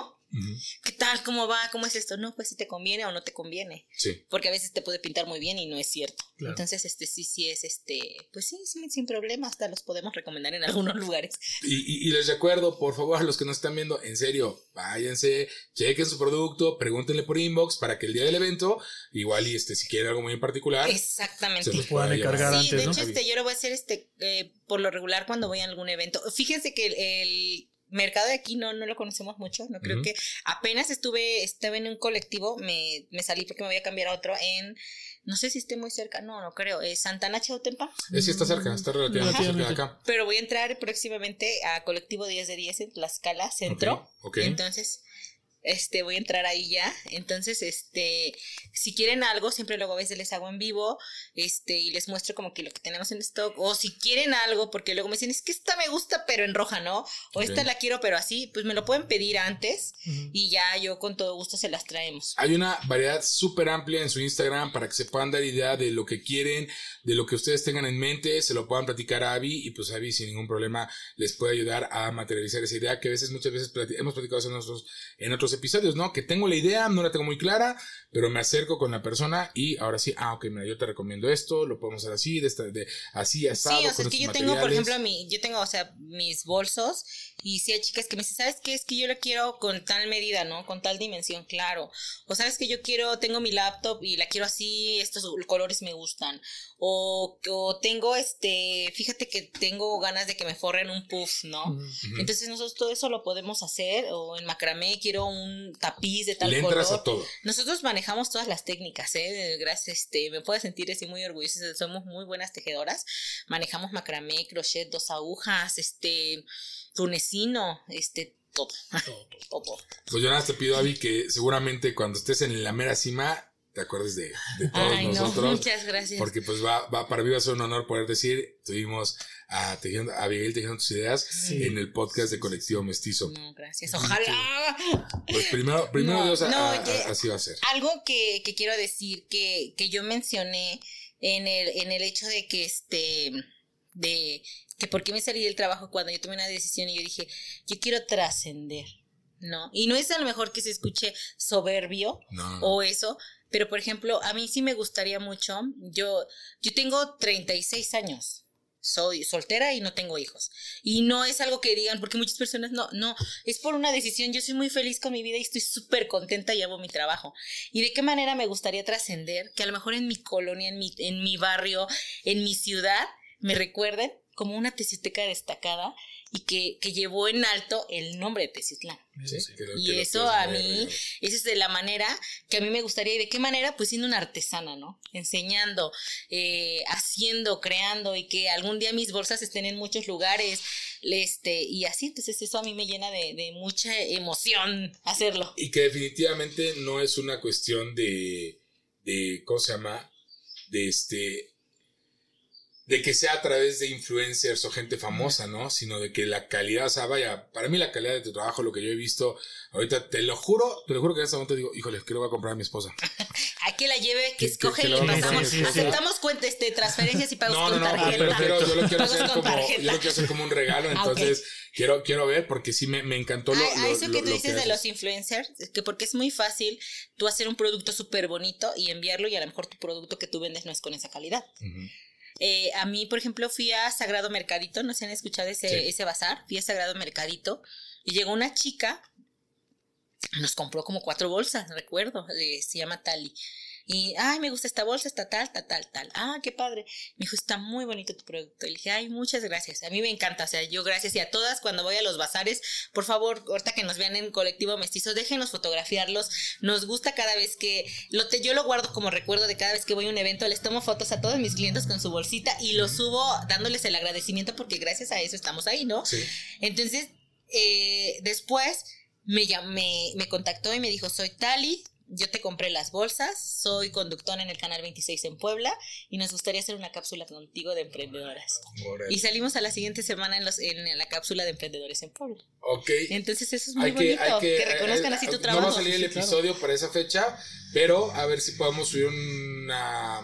¿Qué tal? ¿Cómo va? ¿Cómo es esto? No, pues si te conviene o no te conviene. Sí. Porque a veces te puede pintar muy bien y no es cierto. Claro. Entonces, este sí, sí es este, pues sí, sí, sin problema, hasta los podemos recomendar en algunos lugares. Y, y- y les recuerdo, por favor, a los que nos están viendo, en serio, váyanse, chequen su producto, pregúntenle por inbox para que el día del evento, igual y este, si quieren algo muy en particular, Exactamente. se los puedan encargar Sí, antes, de ¿no? hecho, este, yo lo voy a hacer este, eh, por lo regular cuando voy a algún evento. Fíjense que el, el mercado de aquí no, no lo conocemos mucho, no creo que apenas estuve, estaba en un colectivo, me, me salí porque me voy a cambiar a otro en, no sé si esté muy cerca, no, no creo, eh, Santana Chautempa, Es que está cerca, está relativamente cerca de acá. pero voy a entrar próximamente a colectivo 10 de 10 en Tlaxcala Centro. Ok, ok. Entonces, este, voy a entrar ahí ya. Entonces, este, si quieren algo, siempre luego a veces les hago en vivo, este, y les muestro como que lo que tenemos en stock. O si quieren algo, porque luego me dicen, es que esta me gusta, pero en roja, ¿no? O esta la quiero, pero así, pues me lo pueden pedir antes y ya yo con todo gusto se las traemos. Hay una variedad súper amplia en su Instagram para que se puedan dar idea de lo que quieren, de lo que ustedes tengan en mente, se lo puedan platicar a Abby y pues Abby sin ningún problema les puede ayudar a materializar esa idea que a veces, muchas veces plati- hemos platicado eso en, nosotros, en otros episodios, ¿no? Que tengo la idea, no la tengo muy clara, pero me acerco con la persona y ahora sí, ah, ok, mira, yo te recomiendo esto, lo podemos hacer así, de, esta, de así, asado, Sí, o sea, es que yo tengo, por ejemplo, mi, yo tengo, o sea, mis bolsos y sí hay chicas que me dicen, ¿sabes qué? Es que yo lo quiero con tal medida, ¿no? Con tal dimensión, claro. O sabes que yo quiero, tengo mi laptop y la quiero así, estos colores me gustan. O, o tengo, este, fíjate que tengo ganas de que me forren un puff, ¿no? Entonces nosotros todo eso lo podemos hacer, o en macramé quiero un tapiz de tal Le color. entras a todo. Nosotros manejamos todas las técnicas, ¿eh? Gracias, este, me puedo sentir así muy orgullosa, somos muy buenas tejedoras. Manejamos macramé, crochet, dos agujas, este, tunecino, este, todo, Todo, todo. todo. Pues yo nada más te pido, Abby, que seguramente cuando estés en la mera cima, te acuerdes de, de todos Ay, no, nosotros. muchas gracias. Porque pues va, va, para mí va a ser un honor poder decir, tuvimos a, Tejiendo, a Abigail Tejiendo tus ideas Sí. en el podcast de Colectivo Mestizo. No, gracias. Ojalá. Pues primero, primero No, Dios, a- no, a- oye. a- así va a ser. Algo que, que quiero decir que, que yo mencioné en el, en el hecho de que este de que por qué me salí del trabajo cuando yo tomé una decisión y yo dije, yo quiero trascender, ¿no? Y no es a lo mejor que se escuche soberbio No, o eso, pero por ejemplo, a mí sí me gustaría mucho, yo, yo tengo 36 años. Soy soltera y no tengo hijos. Y no es algo que digan, porque muchas personas no, no, es por una decisión. Yo soy muy feliz con mi vida y estoy súper contenta y amo mi trabajo. ¿Y de qué manera me gustaría trascender? Que a lo mejor en mi colonia, en mi, en mi barrio, en mi ciudad, me recuerden como una teciuteca destacada y que, que llevó en alto el nombre de. Sí, sí. lo- Y eso a mí, esa es de la manera que a mí me gustaría. ¿Y de qué manera? Pues siendo una artesana, ¿no? Enseñando, eh, haciendo, creando y que algún día mis bolsas estén en muchos lugares. Este, y así, entonces eso a mí me llena de, de mucha emoción hacerlo. Y que definitivamente no es una cuestión de, de, ¿cómo se llama? De este, de que sea a través de influencers o gente famosa, ¿no? Sino de que la calidad, o sea, vaya, para mí la calidad de tu trabajo, lo que yo he visto, ahorita te lo juro, te lo juro que en este momento digo, híjole, que lo voy a comprar a mi esposa. Hay que la lleve, que escoge que- que y a pasamos. hacer, sí, sí. Aceptamos cuentas, este, transferencias y pagos No, no, con no, tarjeta. pero yo lo quiero hacer como, yo lo quiero hacer como un regalo, Ah, entonces quiero, quiero ver porque sí me, me encantó lo, a, a lo- eso lo- que tú dices de los influencers, que porque es muy fácil tú hacer un producto súper bonito y enviarlo y a lo mejor tu producto que tú vendes no es con esa calidad. Eh, a mí, por ejemplo, fui a Sagrado Mercadito, no sé si han escuchado ese, Sí. ese bazar, fui a Sagrado Mercadito y llegó una chica, nos compró como cuatro bolsas, recuerdo, eh, se llama Tali. Y, ay, me gusta esta bolsa, está tal, tal, tal, tal. Ah, qué padre. Me dijo, está muy bonito tu producto. Y le dije, ay, muchas gracias. A mí me encanta. O sea, yo gracias. Y a todas, cuando voy a los bazares, por favor, ahorita que nos vean en colectivo mestizo, déjenos fotografiarlos. Nos gusta cada vez que, lo te, yo lo guardo como recuerdo de cada vez que voy a un evento, les tomo fotos a todos mis clientes con su bolsita y lo subo dándoles el agradecimiento porque gracias a eso estamos ahí, ¿no? Sí. Entonces, eh, después me, llam- me, me contactó y me dijo, soy Tali, yo te compré las bolsas, soy conductora en el Canal 26 en Puebla y nos gustaría hacer una cápsula contigo de emprendedoras. Y salimos a la siguiente semana en, los, en la cápsula de emprendedores en Puebla. Ok. Entonces eso es muy Hay que, bonito, hay que, que, reconozcan eh, así tu No trabajo. va a salir el claro. episodio para esa fecha, pero a ver si podemos subir una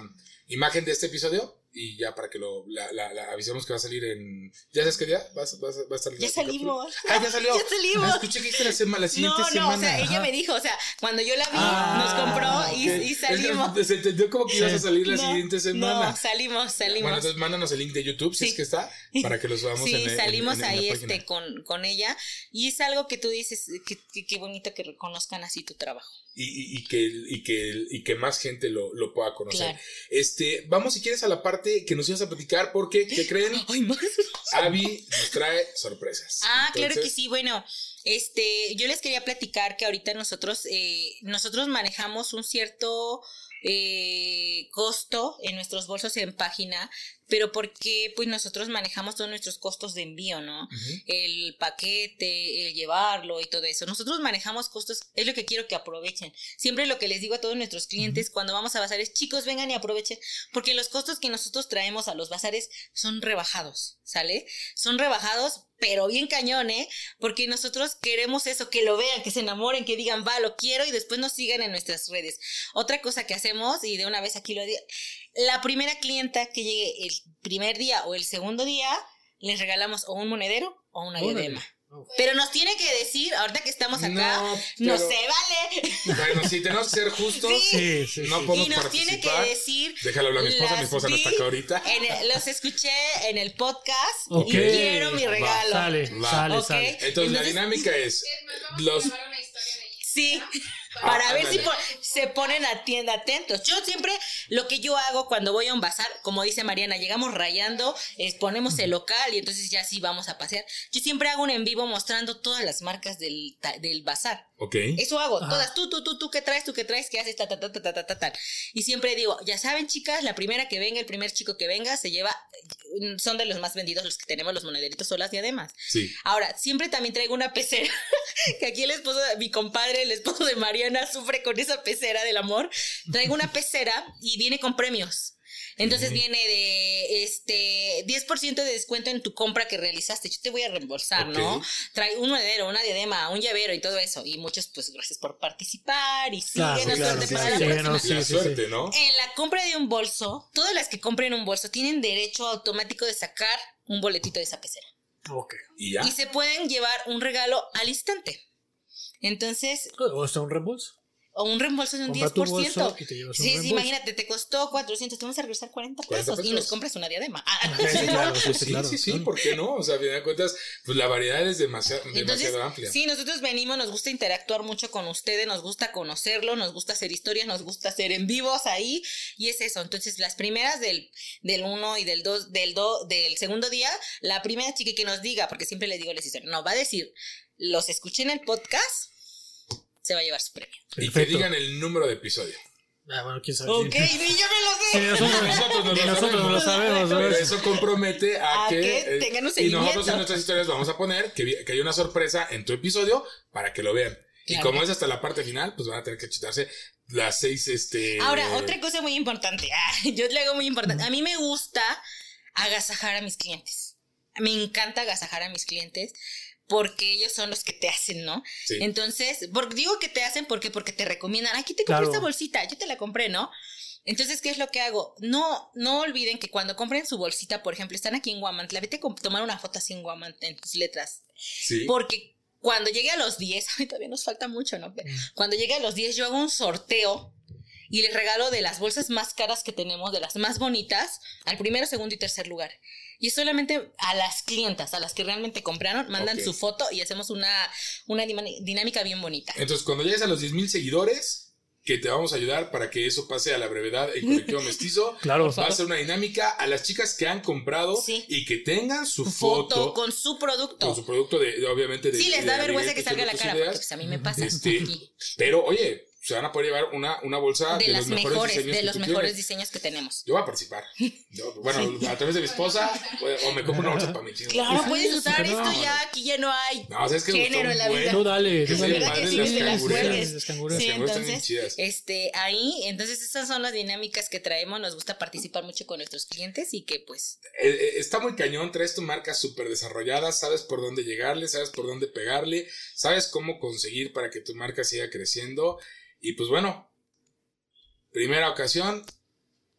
imagen de este episodio y ya para que lo la, la- la avisemos que va a salir en. ¿Ya sabes qué día? ¿Va, va a- va a estar Ya salimos. Ah, ya salió. Ya salimos. Ah, escuché que dijiste la, sema- la siguiente No, no, semana. o sea, ella me dijo, o sea, cuando yo la vi, Ah, nos compró y, y Es que salimos. Se entendió como que ibas a salir la No, siguiente semana. No, salimos, salimos. Bueno, entonces mándanos el link de YouTube, si Sí. es que está, para que lo subamos Sí, en, salimos en- en ahí este con, con ella y es algo que tú dices que que- qué bonito que reconozcan así tu trabajo. Y, y- que, y, que, y que más gente lo, lo pueda conocer. Claro. Este, vamos si quieres a la parte que nos ibas a platicar, porque, ¿qué creen? Ay, más. Abby nos trae sorpresas. Ah, claro que sí. Bueno, este, yo les quería platicar que ahorita nosotros, eh, nosotros manejamos un cierto eh, costo en nuestros bolsos en página, pero porque pues nosotros manejamos todos nuestros costos de envío, ¿no? El paquete, el llevarlo y todo eso. Nosotros manejamos costos, es lo que quiero que aprovechen. Siempre lo que les digo a todos nuestros clientes cuando vamos a bazares, chicos, vengan y aprovechen, porque los costos que nosotros traemos a los bazares son rebajados, ¿sale? Son rebajados, pero bien cañón, ¿eh? Porque nosotros queremos eso, que lo vean, que se enamoren, que digan, va, lo quiero y después nos sigan en nuestras redes. Otra cosa que hacemos, y de una vez aquí lo digo, la primera clienta que llegue el primer día o el segundo día, les regalamos o un monedero o una diadema. Pero nos tiene que decir, ahorita que estamos acá, No, se vale. Bueno, sí, tenemos que ser justos. Sí, sí, No sí. podemos y nos tiene que decir. Déjalo hablar a mi esposa, mi esposa no está acá ahorita. en el- los escuché en el podcast y quiero mi Va, regalo. Sale, Va. sale. Entonces, la dinámica es Es más, vamos los a grabar una historia de ella. Ah, para ver si se ponen a tienda atentos. Yo siempre lo que yo hago cuando voy a un bazar, como dice Mariana, llegamos rayando, eh, ponemos el local y entonces ya sí vamos a pasear. Yo siempre hago un en vivo mostrando todas las marcas del, del bazar. Ok. Eso hago, Ajá. todas, tú, tú, tú, tú, ¿qué traes? ¿Tú qué traes? ¿Qué haces? Ta, ta, ta, ta, ta, ta, ta, ta. Y siempre digo, ya saben, chicas, la primera que venga, el primer chico que venga, se lleva, son de los más vendidos los que tenemos, los monederitos o las diademas. Sí. Ahora, siempre también traigo una pecera, que aquí el esposo, mi compadre, el esposo de Mariana, sufre con esa pecera del amor. Traigo una pecera y viene con premios. Entonces viene de este 10% de descuento en tu compra que realizaste. Yo te voy a reembolsar, ¿no? Trae un monedero, una diadema, un llavero y todo eso. Y muchos, pues, gracias por participar y Claro, síguenos claro, para la Sí, suerte, ¿no? En la compra de un bolso, todas las que compren un bolso tienen derecho automático de sacar un boletito de esa pecera. Ok. Y ya. Y se pueden llevar un regalo al instante. Entonces, O hasta un reembolso. O un reembolso de un Compra 10%. tu bolso y te llevas un sí, sí, imagínate, te costó 400, te vamos a regresar 40 pesos, 40 y nos compras una diadema. Ah, Sí, claro, sí, sí, Sí, claro. sí, sí, ¿por qué no? O sea, a final de cuentas, pues la variedad es demasiado, Entonces, demasiado amplia. sí, nosotros venimos, nos gusta interactuar mucho con ustedes, nos gusta conocerlo, nos gusta hacer historias, nos gusta hacer en vivos ahí, y es eso. Entonces, las primeras del, del uno y del dos, del do, del segundo día, la primera chica que nos diga, porque siempre le digo, les dice, no, va a decir, los escuché en el podcast, se va a llevar su premio. Y que Perfecto. digan el número de episodio. Ah, bueno, quién sabe. Ok, Sí. ni yo me lo sé. Sí, nosotros, Nosotros no lo nosotros no lo sabemos. Pero eso compromete a, A que, que eh, tengan un y seguimiento. nosotros en nuestras historias vamos a poner que, que hay una sorpresa en tu episodio para que lo vean. Y Claro. como es hasta la parte final, pues van a tener que chutarse las seis, este... Ahora, otra cosa muy importante. Ah, yo le hago muy importante. A mí me gusta agasajar a mis clientes. Me encanta agasajar a mis clientes porque ellos son los que te hacen, ¿no? Sí. Entonces, por- digo que te hacen porque porque te recomiendan, aquí te compré Claro. esta bolsita, yo te la compré, ¿no? Entonces, ¿qué es lo que hago? No, no olviden que cuando compren su bolsita, por ejemplo, están aquí en Guamantla, vete a tomar una foto así en Guamantla, en tus letras. Sí. Porque cuando llegue a los 10, ay, todavía nos falta mucho, ¿no? Pero Cuando llegue a los 10, yo hago un sorteo y les regalo de las bolsas más caras que tenemos, de las más bonitas, al primero, segundo y tercer lugar. Y es solamente a las clientas, a las que realmente compraron, mandan Ok. su foto y hacemos una, una dinámica bien bonita. Entonces, cuando llegues a los 10 mil seguidores, que te vamos a ayudar para que eso pase a la brevedad en colectivo mestizo. Claro. Va a ser una dinámica a las chicas que han comprado Sí. y que tengan su Foto, foto, con su producto. con su producto de, de, obviamente de sí, les de da Abigail, vergüenza que salga la cara, ideas. porque pues a mí me pasa. Este, pero oye, se van a poder llevar una, una bolsa de, de, las los mejores, mejores, diseños de que los mejores tienes. diseños que tenemos. Yo voy a participar. Yo, bueno, a través de mi esposa o, me compro una bolsa para mi chico. Claro, puedes usar no. esto ya, aquí ya no hay No, ¿sabes qué? género en la vida. Tú dale, tú Sí, dale. ¿Verdad que sí? Las Que las cangureras. cuelgues. Las cangureras. Sí, entonces, chidas. este, ahí, entonces esas son las dinámicas que traemos, nos gusta participar mucho con nuestros clientes y que pues, Eh, eh, está muy cañón, traes tu marca súper desarrollada, sabes por dónde llegarle, sabes por dónde pegarle, sabes cómo conseguir para que tu marca siga creciendo. Y pues bueno, primera ocasión,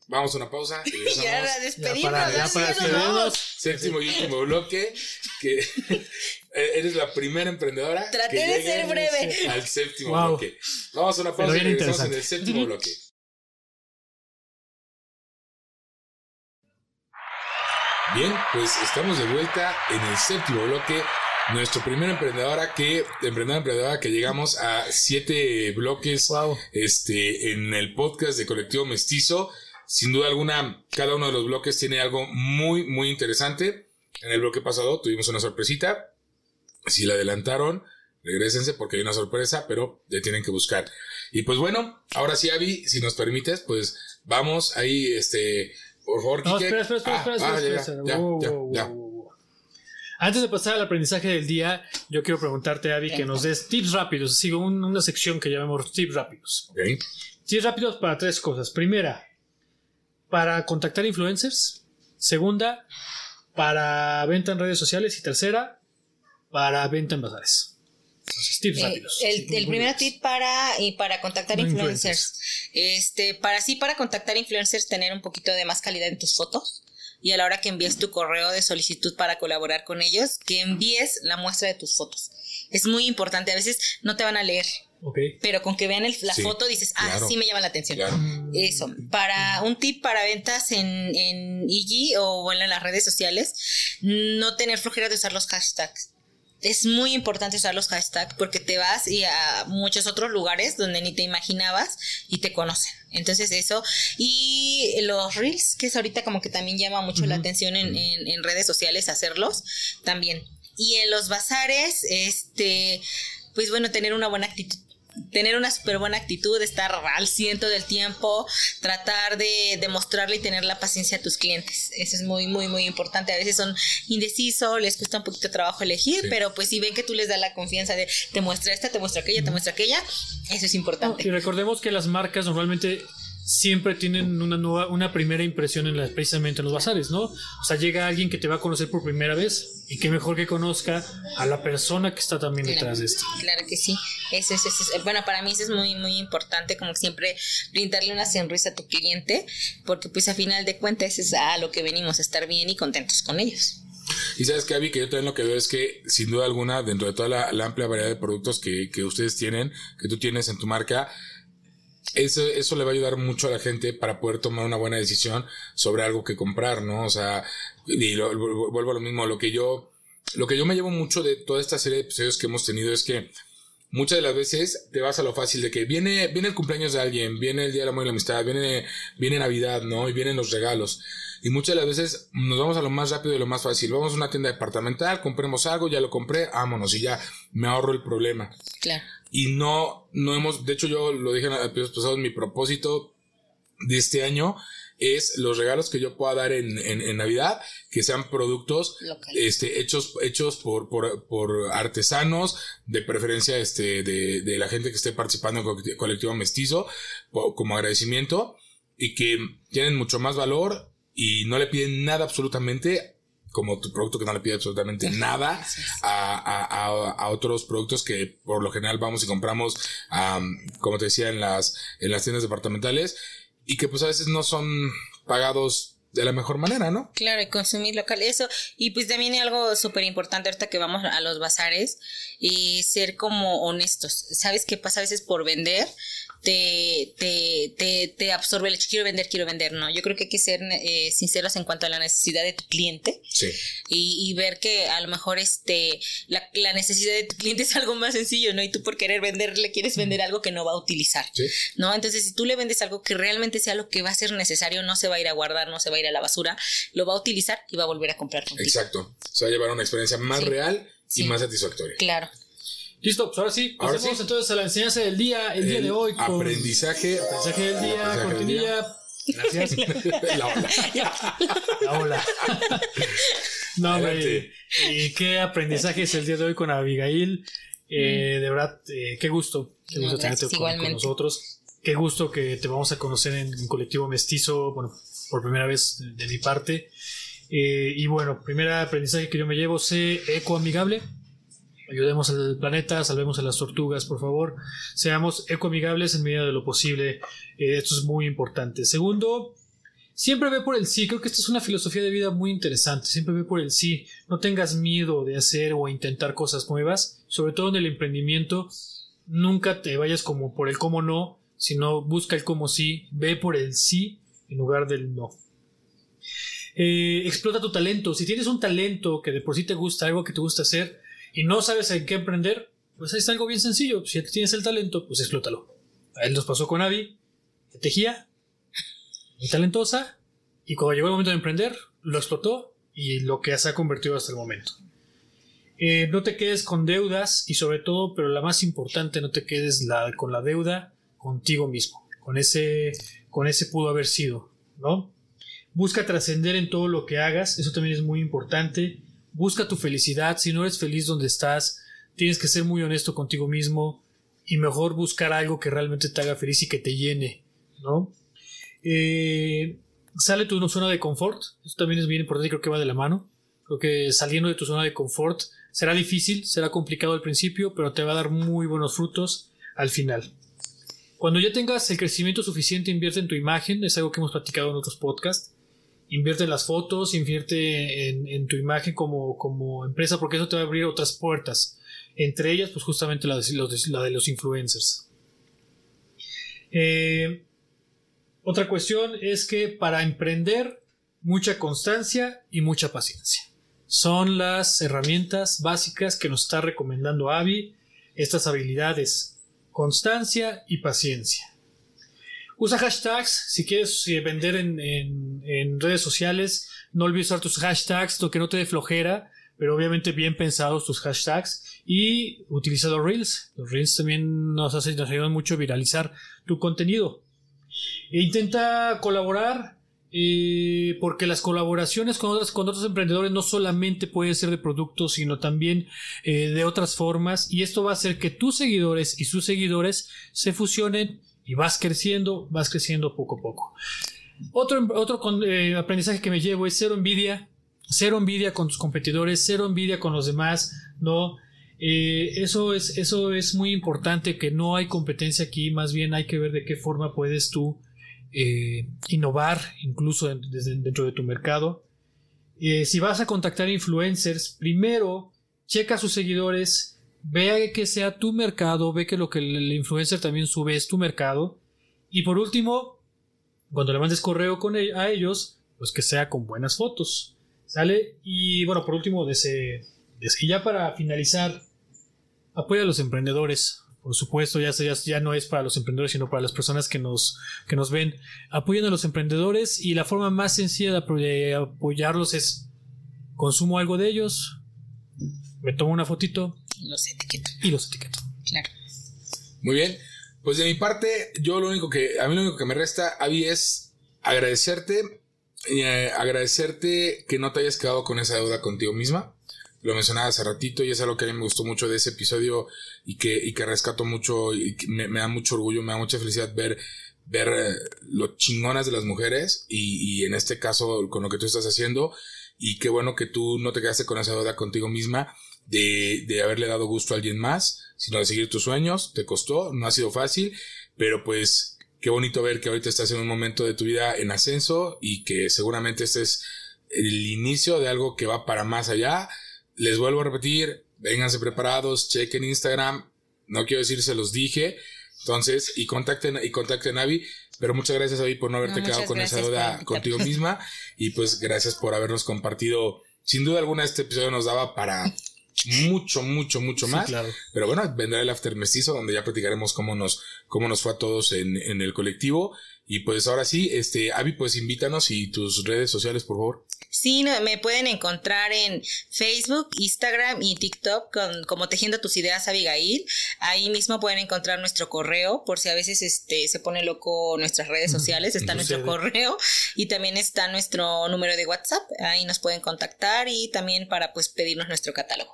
vamos a una pausa y ya la despedimos, Ya para- ya para. Séptimo y último bloque, que eh, eres la primera emprendedora. Traté que de llega ser breve. Al séptimo Wow. bloque. Vamos a una pausa y regresamos en el séptimo bloque. Bien, pues estamos de vuelta en el séptimo bloque. Nuestro primer emprendedora que, emprendedora emprendedora que llegamos a siete bloques Wow. este, en el podcast de Colectivo Mestizo. Sin duda alguna, cada uno de los bloques tiene algo muy, muy interesante. En el bloque pasado tuvimos una sorpresita. Si la adelantaron, regresense porque hay una sorpresa, pero le tienen que buscar. Y pues bueno, ahora sí, Avi, si nos permites, pues vamos ahí, este, por favor, No, espera, espera, espera, Ah, espera, ah, espera, ya, espera. ya, ya, ya. Antes de pasar al aprendizaje del día, yo quiero preguntarte, Abby, que nos des tips rápidos. Sigo un- una sección que llamamos tips rápidos. Ok. Tips rápidos para tres cosas. Primera, para contactar influencers. Segunda, para venta en redes sociales. Y tercera, para venta en bazares. Entonces, tips Eh, rápidos. el, Sí, el muy primer tip para y para contactar No influencers. Este, para sí, para contactar influencers, tener un poquito de más calidad en tus fotos. Y a la hora que envíes tu correo de solicitud para colaborar con ellos, que envíes la muestra de tus fotos. Es muy importante. A veces no te van a leer, Ok. pero con que vean el- la Sí, foto dices, ah, claro. sí me llama la atención. Claro. Eso, para un tip para ventas en, en IG o bueno, en las redes sociales, no tener flojera de usar los hashtags. Es muy importante usar los hashtags porque te vas y a muchos otros lugares donde ni te imaginabas y te conocen. Entonces eso. Y los reels, que es ahorita como que también llama mucho la atención en, en- en redes sociales hacerlos, también. Y en los bazares, este, pues bueno, tener una buena actitud tener una súper buena actitud, estar al ciento del tiempo, tratar de demostrarle y tener la paciencia a tus clientes. Eso es muy, muy, muy importante. A veces son indecisos, les cuesta un poquito de trabajo elegir, Sí. pero pues si ven que tú les das la confianza de te muestra esta, te muestra aquella, te muestra aquella, eso es importante. Y recordemos que las marcas normalmente siempre tienen una nueva, una primera impresión en las, precisamente en los bazares, ¿no? O sea, llega alguien que te va a conocer por primera vez y qué mejor que conozca a la persona que está también detrás de esto. Claro que sí. Eso, eso, eso es- Bueno, para mí eso es muy, muy importante, como siempre, brindarle una sonrisa a tu cliente, porque pues a final de cuentas es a lo que venimos, a estar bien y contentos con ellos. Y sabes que, Avi, que yo también lo que veo es que, sin duda alguna, dentro de toda la, la amplia variedad de productos que, que ustedes tienen, que tú tienes en tu marca, eso, eso le va a ayudar mucho a la gente para poder tomar una buena decisión sobre algo que comprar, ¿no? O sea, y lo- vuelvo a lo mismo, lo que yo, lo que yo me llevo mucho de toda esta serie de episodios que hemos tenido es que muchas de las veces te vas a lo fácil de que viene, viene el cumpleaños de alguien, viene el día del amor y la amistad, viene, viene Navidad, ¿no? Y vienen los regalos. Y muchas de las veces nos vamos a lo más rápido y lo más fácil. Vamos a una tienda departamental, compremos algo, ya lo compré, vámonos y ya me ahorro el problema. Claro. Y no, no hemos, de hecho yo lo dije en episodios pasados, mi propósito de este año es los regalos que yo pueda dar en, en, en Navidad, que sean productos Local. este, hechos, hechos por, por, por artesanos, de preferencia este, de, de la gente que esté participando en colectivo, colectivo mestizo, como agradecimiento, y que tienen mucho más valor y no le piden nada absolutamente, como tu producto que no le pide absolutamente nada a, a, a, a otros productos que por lo general vamos y compramos, am, como te decía, en las, en las tiendas departamentales, y que pues a veces no son pagados de la mejor manera, ¿no? Claro, y consumir local, eso. Y pues también hay algo súper importante ahorita que vamos a los bazares y ser como honestos. ¿Sabes qué pasa a veces por vender? Te, te, te, te absorbe el hecho, quiero vender, quiero vender, no. Yo creo que hay que ser eh, sinceros en cuanto a la necesidad de tu cliente. Sí. Y, y ver que a lo mejor este la, la necesidad de tu cliente es algo más sencillo, ¿no? Y tú por querer vender le quieres vender algo que no va a utilizar. Sí. ¿No? Entonces, si tú le vendes algo que realmente sea lo que va a ser necesario, no se va a ir a guardar, no se va a ir a la basura, lo va a utilizar y va a volver a comprar contigo. Exacto. Se va a llevar una experiencia más Sí. real y más satisfactoria. Claro. Listo, pues ahora sí, Ahora pasemos sí. entonces a la enseñanza del día, el, día de hoy. Con Aprendizaje. Aprendizaje del día, Aprendizaje del cortinilla. Gracias. La ola. La ola. no, hombre. ¿Y qué aprendizaje es el día de hoy con Abigail? Eh, De verdad, eh, qué gusto. Qué No, gusto tenerte gracias, con, nosotros. Qué gusto que te vamos a conocer en, en Colectivo Mestizo, bueno, por primera vez de, de mi parte. Eh, y bueno, primer aprendizaje que yo me llevo, sé ecoamigable. Ayudemos al planeta, salvemos a las tortugas, por favor. Seamos ecoamigables en medida de lo posible. Eh, esto es muy importante. Segundo, siempre ve por el sí. Creo que esta es una filosofía de vida muy interesante. Siempre ve por el sí. No tengas miedo de hacer o intentar cosas nuevas. Sobre todo en el emprendimiento. Nunca te vayas como por el cómo no, sino busca el cómo sí. Ve por el sí en lugar del no. Eh, explota tu talento. Si tienes un talento que de por sí te gusta, algo que te gusta hacer, y no sabes en qué emprender, pues es algo bien sencillo. Si tienes el talento, pues explótalo. A él nos pasó con Avi, que tejía, muy talentosa, y cuando llegó el momento de emprender, lo explotó y lo que se ha convertido hasta el momento. Eh, no te quedes con deudas y sobre todo, pero la más importante, no te quedes con la deuda contigo mismo, con ese, con ese pudo haber sido, ¿no? Busca trascender en todo lo que hagas, eso también es muy importante. Busca tu felicidad, si no eres feliz donde estás, tienes que ser muy honesto contigo mismo y mejor buscar algo que realmente te haga feliz y que te llene, ¿no? Eh, sale tu zona de confort, eso también es bien importante creo que va de la mano. Creo que saliendo de tu zona de confort será difícil, será complicado al principio, pero te va a dar muy buenos frutos al final. Cuando ya tengas el crecimiento suficiente, invierte en tu imagen, es algo que hemos platicado en otros podcasts. Invierte en las fotos, invierte en, tu imagen como, como empresa, porque eso te va a abrir otras puertas. Entre ellas, pues justamente la de los, la de los influencers. Eh, otra cuestión es que para emprender, mucha constancia y mucha paciencia. Son las herramientas básicas que nos está recomendando Avi, estas habilidades, constancia y paciencia. Usa hashtags si quieres eh, vender en, en- redes sociales. No olvides usar tus hashtags, lo que no te dé flojera, pero obviamente bien pensados tus hashtags. Y utiliza los reels. Los reels también nos, hacen, nos ayudan mucho a viralizar tu contenido. E intenta colaborar eh, porque las colaboraciones con, otras, con otros emprendedores no solamente pueden ser de productos, sino también eh, de otras formas. Y esto va a hacer que tus seguidores y sus seguidores se fusionen y vas creciendo, vas creciendo poco a poco. Otro, otro eh, aprendizaje que me llevo es cero envidia, cero envidia con tus competidores, cero envidia con los demás, ¿no? Eh, eso, es, eso es muy importante, que no hay competencia aquí, más bien hay que ver de qué forma puedes tú eh, innovar, incluso dentro de tu mercado. Si vas a contactar influencers, primero checa a sus seguidores, ve que sea tu mercado, ve que lo que el influencer también sube es tu mercado. Y por último, cuando le mandes correo con e- a ellos, pues que sea con buenas fotos. ¿Sale? Y bueno, por último, de ese, de ese- y ya para finalizar, apoya a los emprendedores. Por supuesto, ya, ya, ya no es para los emprendedores, sino para las personas que nos, que nos ven. Apoyen a los emprendedores y la forma más sencilla de apoyarlos es consumo algo de ellos, me tomo una fotito Los etiqueto, y los etiqueto. claro. Muy bien. Pues de mi parte, yo lo único que, a mí lo único que me resta, Avi, es agradecerte, y, eh, agradecerte que no te hayas quedado con esa deuda contigo misma. Lo mencionaba hace ratito y es algo que a mí me gustó mucho de ese episodio y que, y que rescato mucho y que me, me da mucho orgullo, me da mucha felicidad ver, ver eh, lo chingonas de las mujeres y, y en este caso con lo que tú estás haciendo y qué bueno que tú no te quedaste con esa deuda contigo misma de, de haberle dado gusto a alguien más, sino de seguir tus sueños. Te costó, no ha sido fácil, pero pues qué bonito ver que ahorita estás en un momento de tu vida en ascenso y que seguramente este es el inicio de algo que va para más allá. Les vuelvo a repetir, vénganse preparados, chequen Instagram. No quiero decir se los dije, Entonces, y contacten, y contacten a Abby. Pero muchas gracias, Abby, por no haberte No, quedado con esa duda contigo misma. Y pues gracias por habernos compartido. Sin duda alguna, este episodio nos daba para mucho, mucho, mucho Sí, más. claro. Pero bueno, vendrá el after mestizo donde ya platicaremos cómo nos, cómo nos fue a todos en, en el colectivo. Y pues ahora sí, este, Avi, pues invítanos y tus redes sociales, por favor. Sí, no, me pueden encontrar en Facebook, Instagram y TikTok con, como Tejiendo tus ideas Abigail. Ahí mismo pueden encontrar nuestro correo por si a veces este se pone loco nuestras redes sociales, está nuestro correo y también está nuestro número de WhatsApp. Ahí nos pueden contactar y también para pues pedirnos nuestro catálogo.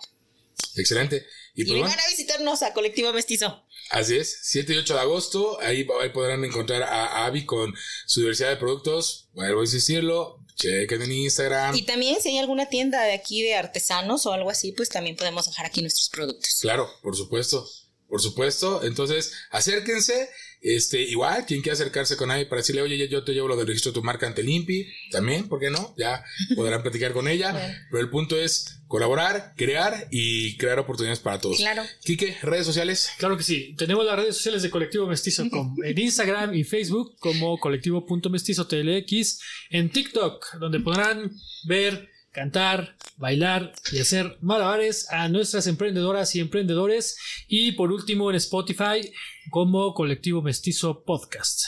Excelente. Y Y, pues vengan a visitarnos a Colectivo Mestizo. Así es, 7 y 8 de agosto, ahí, ahí podrán encontrar a Avi con su diversidad de productos. Vuelvo a insistirlo, chequen en Instagram. Y también si hay alguna tienda de aquí de artesanos o algo así, pues también podemos dejar aquí nuestros productos. Claro, por supuesto. Por supuesto. Entonces, acérquense. Este, igual, quien quiera acercarse con Abby para decirle, oye, yo- te llevo lo del registro de tu marca ante el INPI, también, ¿por qué no? Ya podrán platicar con ella. Pero el punto es colaborar, crear y crear oportunidades para todos. Claro. Quique, redes sociales. Claro que sí. Tenemos las redes sociales de Colectivo Mestizo con- en Instagram y Facebook como colectivo.mestizotlx, en TikTok, donde podrán ver, cantar, bailar y hacer malabares a nuestras emprendedoras y emprendedores. Y por último en Spotify como Colectivo Mestizo Podcast.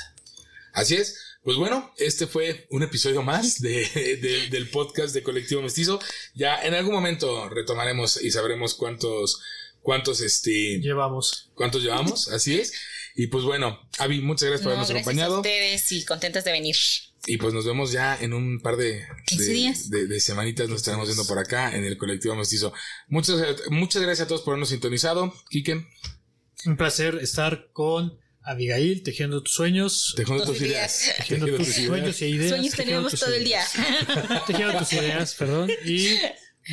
Así es. Pues bueno, este fue un episodio más de, de- del podcast de Colectivo Mestizo. Ya en algún momento retomaremos y sabremos cuántos, cuántos, este, Llevamos. cuántos llevamos. Así es. Y pues bueno, Avi, muchas gracias por No, habernos gracias a acompañado. ustedes y contentas de venir. Y pues nos vemos ya en un par de, 15 de, días. de- de semanitas. Nos estaremos viendo por acá en el colectivo mestizo. Muchas, muchas gracias a todos por habernos sintonizado. Quique, Un placer estar con Abigail, tejiendo tus sueños. tejiendo Tus ideas. ideas. Tejiendo Tejiendo tus sueños y ideas. Sueños tejiendo tenemos tus todo el día. ideas. Tejiendo tus ideas, perdón. Y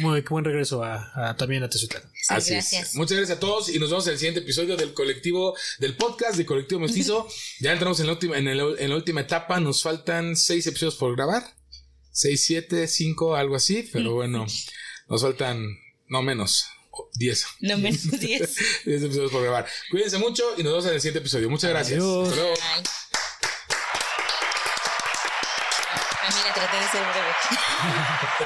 muy buen regreso a, a- también a Tezutlán. Sí, Así gracias. es. Muchas gracias a todos y nos vemos en el siguiente episodio del colectivo, del podcast de Colectivo Mestizo. ya entramos en la última, en, el- en la última etapa. Nos faltan seis episodios por grabar. Seis, siete, cinco, algo así. Pero bueno, nos faltan, no menos, diez. No menos 10. Diez episodios por grabar. Cuídense mucho y nos vemos en el siguiente episodio. Muchas gracias. Adiós. Hasta luego. Ay. Ay, mira, traté de ser breve.